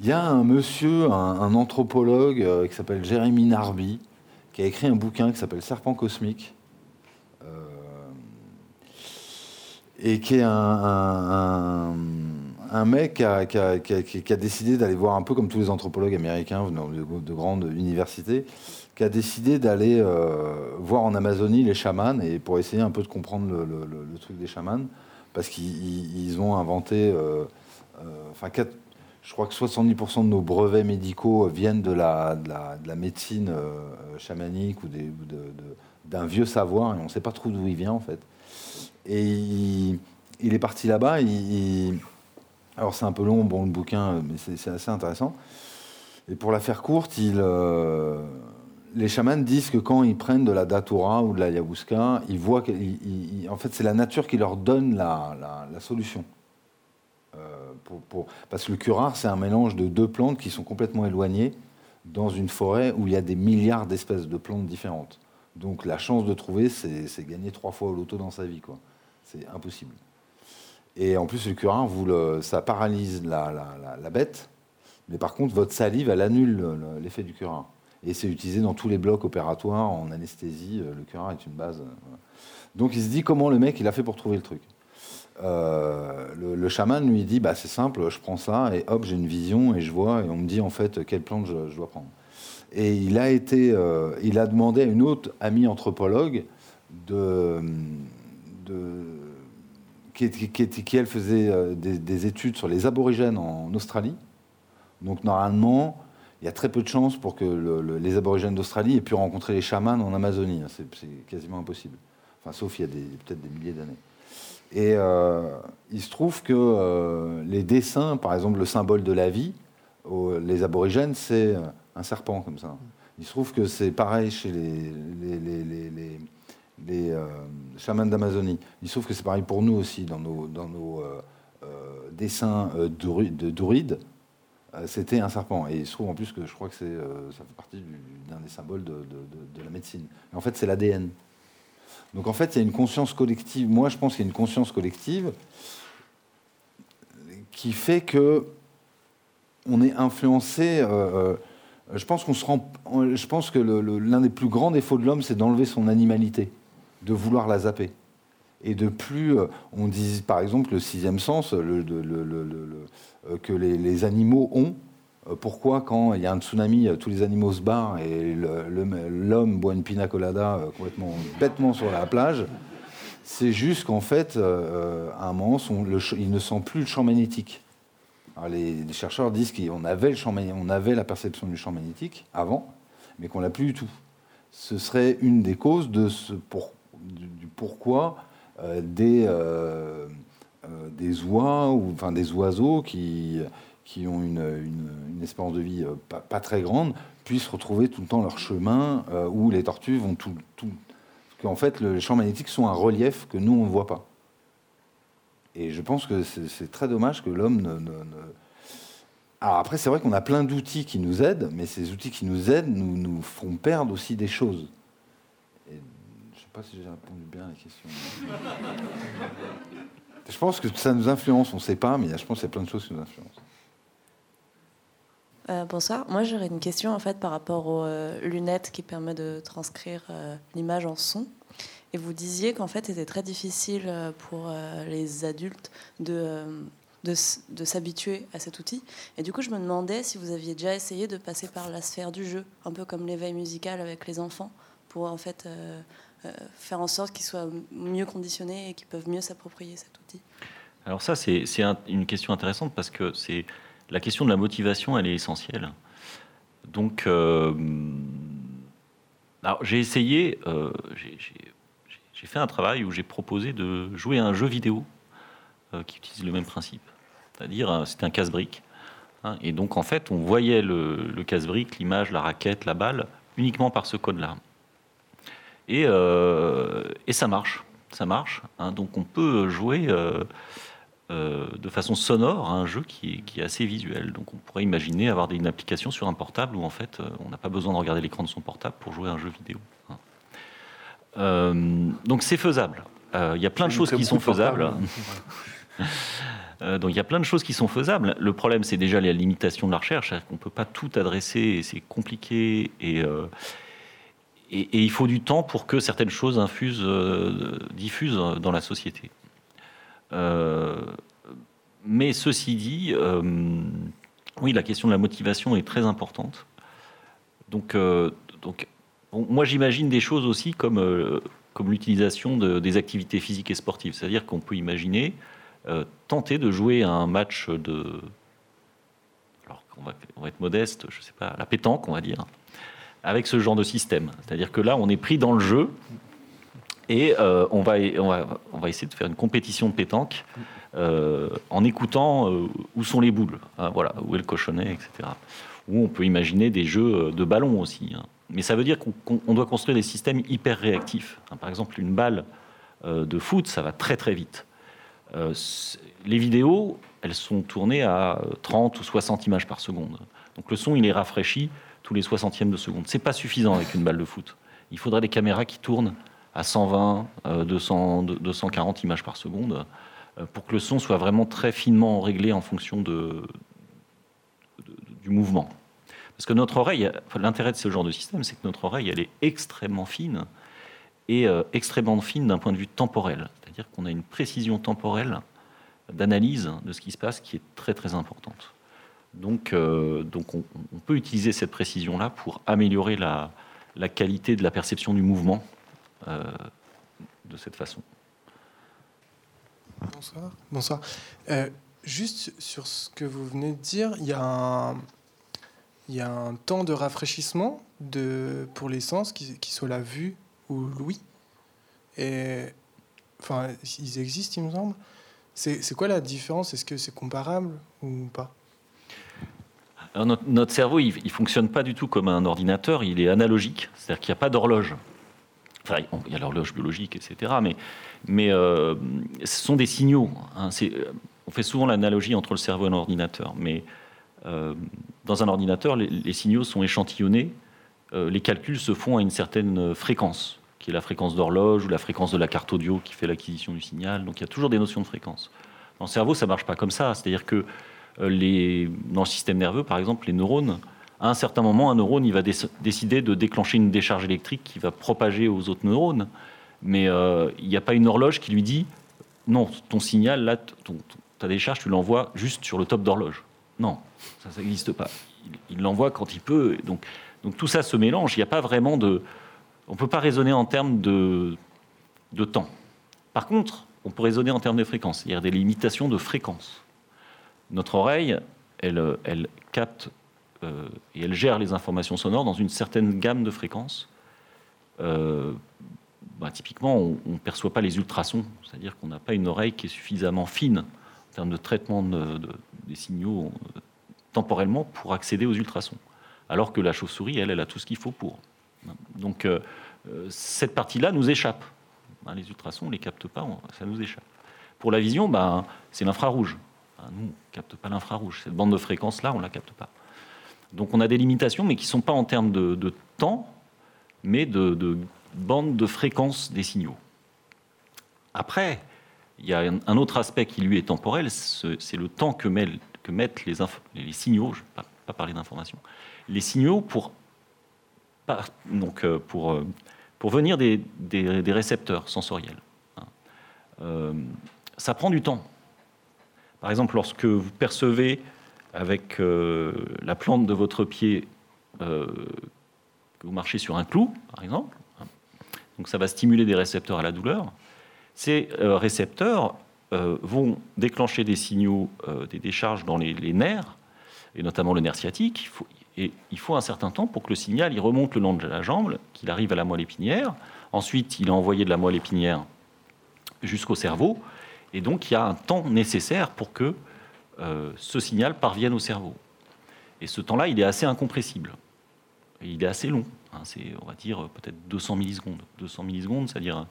Il y a un monsieur, un, anthropologue euh, qui s'appelle Jérémy Narby, qui a écrit un bouquin qui s'appelle Serpent cosmique. Euh, et qui est un, mec qui a, décidé d'aller voir un peu comme tous les anthropologues américains venant de grandes universités, qui a décidé d'aller euh, voir en Amazonie les chamans et pour essayer un peu de comprendre le, truc des chamans, parce qu'ils ils- ils ont inventé, euh, euh, enfin, je crois que 70% de nos brevets médicaux viennent de la, de la, de la médecine chamanique ou d'un vieux savoir, et on ne sait pas trop d'où il vient en fait. Et il, est parti là-bas. il- alors c'est un peu long, bon le bouquin, mais c'est assez intéressant. Et pour la faire courte, il, les chamans disent que quand ils prennent de la datura ou de la ayahuasca, ils voient que, fait, c'est la nature qui leur donne la, solution. Euh, parce que le curare, c'est un mélange de deux plantes qui sont complètement éloignées dans une forêt où il y a des milliards d'espèces de plantes différentes. Donc la chance de trouver, c'est gagner trois fois au loto dans sa vie. C'est impossible. Et en plus, le curare, ça paralyse la, bête, mais par contre, votre salive, elle annule le- le- l'effet du curare. Et c'est utilisé dans tous les blocs opératoires, en anesthésie. euh, Le curare est une base. euh. Donc il se dit comment le mec, il a fait pour trouver le truc. Euh, le, le chaman lui dit bah, c'est simple, je prends ça et hop, j'ai une vision et je vois et on me dit en fait quelle plante je, dois prendre. Et il a été, il a demandé à une autre amie anthropologue qui, elle faisait des études sur les aborigènes en Australie. Donc normalement, il y a très peu de chances pour que le- le- les aborigènes d'Australie aient pu rencontrer les chamans en Amazonie. C'est c'est quasiment impossible. Enfin, sauf il y a peut-être des milliers d'années. Et euh, il se trouve que euh, les dessins, par exemple le symbole de la vie, les aborigènes, c'est euh, un serpent comme ça. Il se trouve que c'est pareil chez les, les, chamans d'Amazonie. Il se trouve que c'est pareil pour nous aussi dans nos, dans nos dessins de druides. Euh, C'était un serpent. Et il se trouve en plus que je crois que euh, ça fait partie du- d'un des symboles de, la médecine. En fait, c'est l'ADN. Donc en fait, il y a une conscience collective. Moi, je pense qu'il y a une conscience collective qui fait que on est influencé. euh, je pense qu'on se rend. Je pense que l'un des plus grands défauts de l'homme, c'est d'enlever son animalité, de vouloir la zapper. Et de plus, euh, on dit par exemple le sixième sens, euh, que les, animaux ont. Euh, Pourquoi, quand il y a un tsunami, tous les animaux se barrent et l'homme boit une pina colada complètement bêtement sur la plage C'est juste qu'en fait, à un moment, il ne sent plus le champ magnétique. Les, chercheurs disent qu'on avait, avait la perception du champ magnétique avant, mais qu'on l'a plus du tout. Ce serait une des causes de ce pour- du, pourquoi des, euh, euh, des oies ou enfin des oiseaux qui, qui ont une, une- espérance de vie euh, pas, très grande puissent retrouver tout le temps leur chemin euh, où les tortues vont tout, tout qu'en fait le- les champs magnétiques sont un relief que nous on ne voit pas. Et je pense que c'est très dommage que l'homme ne- Alors après, c'est vrai qu'on a plein d'outils qui nous aident, mais ces outils qui nous aident nous, nous font perdre aussi des choses. Sais pas si j'ai répondu bien à la question. je pense que ça nous influence, on ne sait pas, mais je pense qu'il y a plein de choses qui nous influencent. Euh, bonsoir. Moi, j'aurais une question en fait par rapport aux euh, lunettes qui permettent de transcrire euh, l'image en son. Et vous disiez qu'en fait, c'était très difficile pour les adultes de, de, de s'habituer à cet outil. Et du coup, je me demandais si vous aviez déjà essayé de passer par la sphère du jeu, un peu comme l'éveil musical avec les enfants, pour en fait faire en sorte qu'ils soient mieux conditionnés et qu'ils peuvent mieux s'approprier cet outil. Alors ça, c'est c'est un- une question intéressante parce que c'est la question de la motivation, elle est essentielle. Donc, euh, j'ai essayé, euh, j'ai- fait un travail où j'ai proposé de jouer à un jeu vidéo euh, qui utilise le même principe, c'est-à-dire euh, c'est un casse-brique. hein, et donc en fait, on voyait le, le casse-brique, l'image, la raquette, la balle, uniquement par ce code-là. Et, euh, et ça marche, ça marche. hein. donc on peut jouer euh, euh, de façon sonore à un jeu qui est, qui est assez visuel. Donc on pourrait imaginer avoir une application sur un portable où en fait on n'a pas besoin de regarder l'écran de son portable pour jouer à un jeu vidéo. hein. Euh, donc c'est faisable. Euh, Il y a plein de choses qui sont faisables. Euh, donc il y a plein de choses qui sont faisables. Le problème, c'est déjà la limitation de la recherche, c'est-à-dire qu'on ne peut pas tout adresser, et c'est compliqué, et, et, il faut du temps pour que certaines choses euh, diffusent dans la société. Euh, mais ceci dit, euh, oui, la question de la motivation est très importante. Donc, donc moi j'imagine des choses aussi comme, comme l'utilisation de- des activités physiques et sportives. C'est-à-dire qu'on peut imaginer tenter de jouer à un match de. Alors, on va, on va être modeste, je sais pas, la pétanque, on va dire, avec ce genre de système. C'est-à-dire que là, on est pris dans le jeu et euh, on, va, essayer de faire une compétition de pétanque euh, en écoutant euh, où sont les boules, hein, voilà, où est le cochonnet, etc. Ou on peut imaginer des jeux de ballon aussi. hein. Mais ça veut dire qu'on qu'on- on doit construire des systèmes hyper réactifs. hein. Par exemple, une balle de foot, ça va très très vite. Les vidéos, elles sont tournées à 30 ou 60 images par seconde. Donc le son, il est rafraîchi tous les 60e de seconde. C'est pas suffisant avec une balle de foot. Il faudrait des caméras qui tournent à 120, euh, 200, 240 images par seconde euh, pour que le son soit vraiment très finement réglé en fonction du mouvement. Parce que notre oreille, l'intérêt de ce genre de système, c'est que notre oreille, elle est extrêmement fine et euh, extrêmement fine d'un point de vue temporel. C'est-à-dire qu'on a une précision temporelle d'analyse de ce qui se passe qui est très très importante. Donc, euh, donc on, peut utiliser cette précision-là pour améliorer la, la qualité de la perception du mouvement euh, de cette façon. Bonsoir. Bonsoir. Euh, juste sur ce que vous venez de dire, il y a un, il y a un temps de rafraîchissement de, pour les sens, qui, qui soit la vue ou l'ouïe. Et enfin, ils existent, il me semble. C'est quoi la différence? Est-ce que c'est comparable ou pas? Notre, cerveau, il ne fonctionne pas du tout comme un ordinateur, il est analogique, c'est-à-dire qu'il n'y a pas d'horloge. Enfin, il y a l'horloge biologique, etc. Mais, euh, ce sont des signaux. hein. Euh, on fait souvent l'analogie entre le cerveau et l'ordinateur. Mais euh, dans un ordinateur, les, signaux sont échantillonnés. Les calculs se font à une certaine fréquence, qui est la fréquence d'horloge ou la fréquence de la carte audio qui fait l'acquisition du signal. Donc il y a toujours des notions de fréquence. Dans le cerveau, ça marche pas comme ça. C'est-à-dire que les, dans le système nerveux, par exemple, les neurones, à un certain moment, un neurone il va déc- décider de déclencher une décharge électrique qui va propager aux autres neurones. Mais euh, il n'y a pas une horloge qui lui dit non, ton signal, là, ta décharge, tu l'envoies juste sur le top d'horloge. Non, ça, n'existe pas. Il- Il l'envoie quand il peut. Donc, donc tout ça se mélange. Il n'y a pas vraiment de. On ne peut pas raisonner en termes de, de temps. Par contre, on peut raisonner en termes de fréquence, c'est-à-dire des limitations de fréquence. Notre oreille, elle, capte euh, et elle gère les informations sonores dans une certaine gamme de fréquences. Euh, bah, typiquement, on ne perçoit pas les ultrasons, c'est-à-dire qu'on n'a pas une oreille qui est suffisamment fine en termes de traitement des signaux euh, temporellement pour accéder aux ultrasons. Alors que la chauve-souris, elle, elle a tout ce qu'il faut pour. Donc, cette partie-là nous échappe. Hein, les ultrasons, on les capte pas, ça nous échappe. Pour la vision, bah, c'est l'infrarouge. Hein, nous, on ne capte pas l'infrarouge. Cette bande de fréquence-là, on ne la capte pas. Donc on a des limitations, mais qui ne sont pas en termes de, temps, mais de, de, bande de fréquence des signaux. Après, il y a un autre aspect qui lui est temporel, c'est le temps que, mettent les, signaux, je ne vais pas, parler d'information, les signaux pour, donc, euh, pour, euh, pour venir des, récepteurs sensoriels. Hein. Euh, ça prend du temps. Par exemple, lorsque vous percevez avec euh, la plante de votre pied euh, que vous marchez sur un clou, par exemple. Donc ça va stimuler des récepteurs à la douleur. Ces euh, récepteurs vont déclencher des signaux, des décharges dans les, nerfs, et notamment le nerf sciatique. Il faut, un certain temps pour que le signal il remonte le long de la jambe, qu'il arrive à la moelle épinière. Ensuite, il est envoyé de la moelle épinière jusqu'au cerveau. Et donc, il y a un temps nécessaire pour que euh, ce signal parvienne au cerveau. Et ce temps-là, il est assez incompressible. il est assez long. Hein, c'est, on va dire, peut-être 200 millisecondes. 200 millisecondes, c'est-à-dire,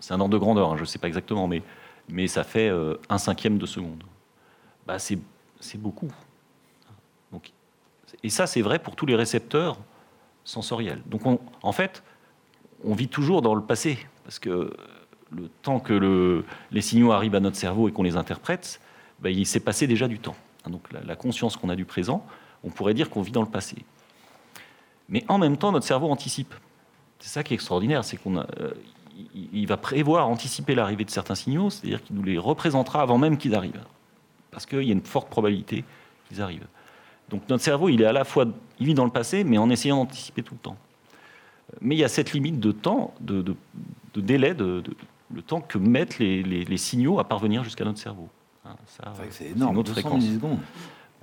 c'est un ordre de grandeur, hein, je ne sais pas exactement, mais, mais ça fait euh, un cinquième de seconde. Bah, c'est, beaucoup. Donc, et ça, c'est vrai pour tous les récepteurs sensoriels. Donc, en fait, on vit toujours dans le passé, parce que le temps que le, les signaux arrivent à notre cerveau et qu'on les interprète, ben, il s'est passé déjà du temps. Hein, donc la, conscience qu'on a du présent, on pourrait dire qu'on vit dans le passé. Mais en même temps, notre cerveau anticipe. C'est ça qui est extraordinaire, c'est qu'on euh, va prévoir, anticiper l'arrivée de certains signaux, c'est-à-dire qu'il nous les représentera avant même qu'ils arrivent, parce qu'il y a une forte probabilité qu'ils arrivent. Donc notre cerveau, il est à la fois, il vit dans le passé, mais en essayant d'anticiper tout le temps. Mais il y a cette limite de temps, de, délai, de, le temps que mettent les, les signaux à parvenir jusqu'à notre cerveau. Hein, c'est énorme, une fréquence.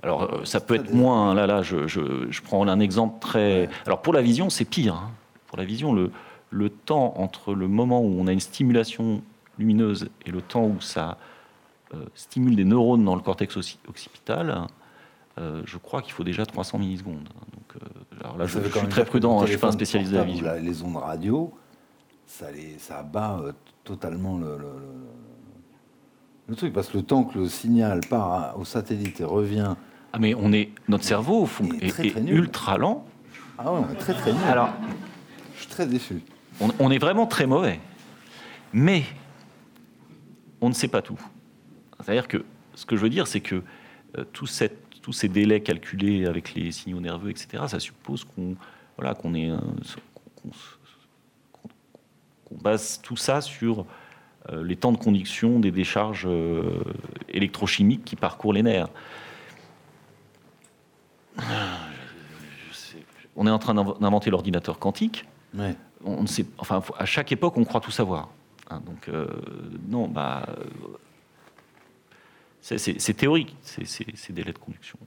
Alors, euh, ça peut être moins. Hein, là, là, je, je, prends un exemple très. Alors, pour la vision, c'est pire. Hein. Pour la vision, le, le temps entre le moment où on a une stimulation lumineuse et le temps où ça euh, stimule des neurones dans le cortex occipital, euh, je crois qu'il faut déjà 300 millisecondes. Donc, alors là, je, suis très prudent, je ne suis pas un spécialiste de la vision. les ondes radio, ça, les, ça abat totalement le le truc, parce que le temps que le signal part au satellite et revient. Ah, mais on est, notre cerveau est, ultra lent. Ah ouais, on est très très nul. Alors, je suis très déçu. On, est vraiment très mauvais. Mais on ne sait pas tout. C'est-à-dire que ce que je veux dire, c'est que euh, tout cette, tous ces délais calculés avec les signaux nerveux, etc., ça suppose qu'on voilà, qu'on est qu'on base tout ça sur euh, les temps de conduction des décharges euh, électrochimiques qui parcourent les nerfs. On est en train d'inventer l'ordinateur quantique. On sait, enfin, à chaque époque, on croit tout savoir. Hein, donc, euh, non, bah, c'est théorique, ces délais de conduction.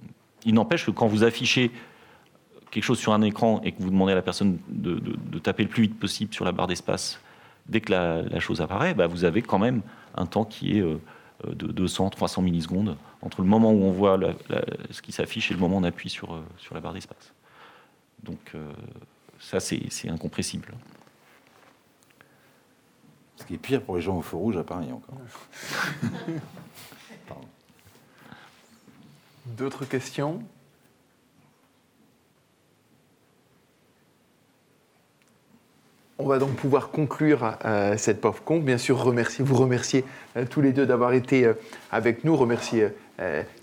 Il n'empêche que quand vous affichez quelque chose sur un écran et que vous demandez à la personne de, de taper le plus vite possible sur la barre d'espace dès que la, chose apparaît, bah, vous avez quand même un temps qui est euh, de 200, 300 millisecondes entre le moment où on voit ce qui s'affiche et le moment où on appuie sur, euh, sur la barre d'espace. Donc euh, ça, c'est incompressible. Ce qui est pire pour les gens au feu rouge à Paris encore. D'autres questions? On va donc pouvoir conclure euh, cette POFCON. Bien sûr, vous remercier euh, tous les deux d'avoir été euh, avec nous, remercier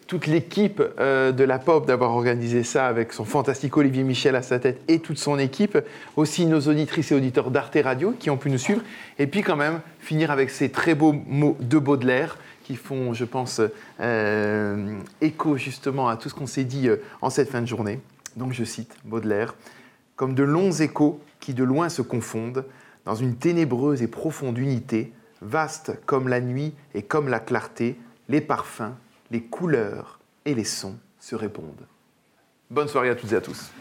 toute l'équipe de la POP d'avoir organisé ça avec son fantastique Olivier Michel à sa tête et toute son équipe, aussi nos auditrices et auditeurs d'Arte Radio qui ont pu nous suivre, et puis quand même finir avec ces très beaux mots de Baudelaire qui font, je pense, écho justement à tout ce qu'on s'est dit en cette fin de journée. Donc je cite Baudelaire, comme de longs échos qui de loin se confondent, dans une ténébreuse et profonde unité, Vaste comme la nuit et comme la clarté, les parfums, les couleurs et les sons se répondent. Bonne soirée à toutes et à tous.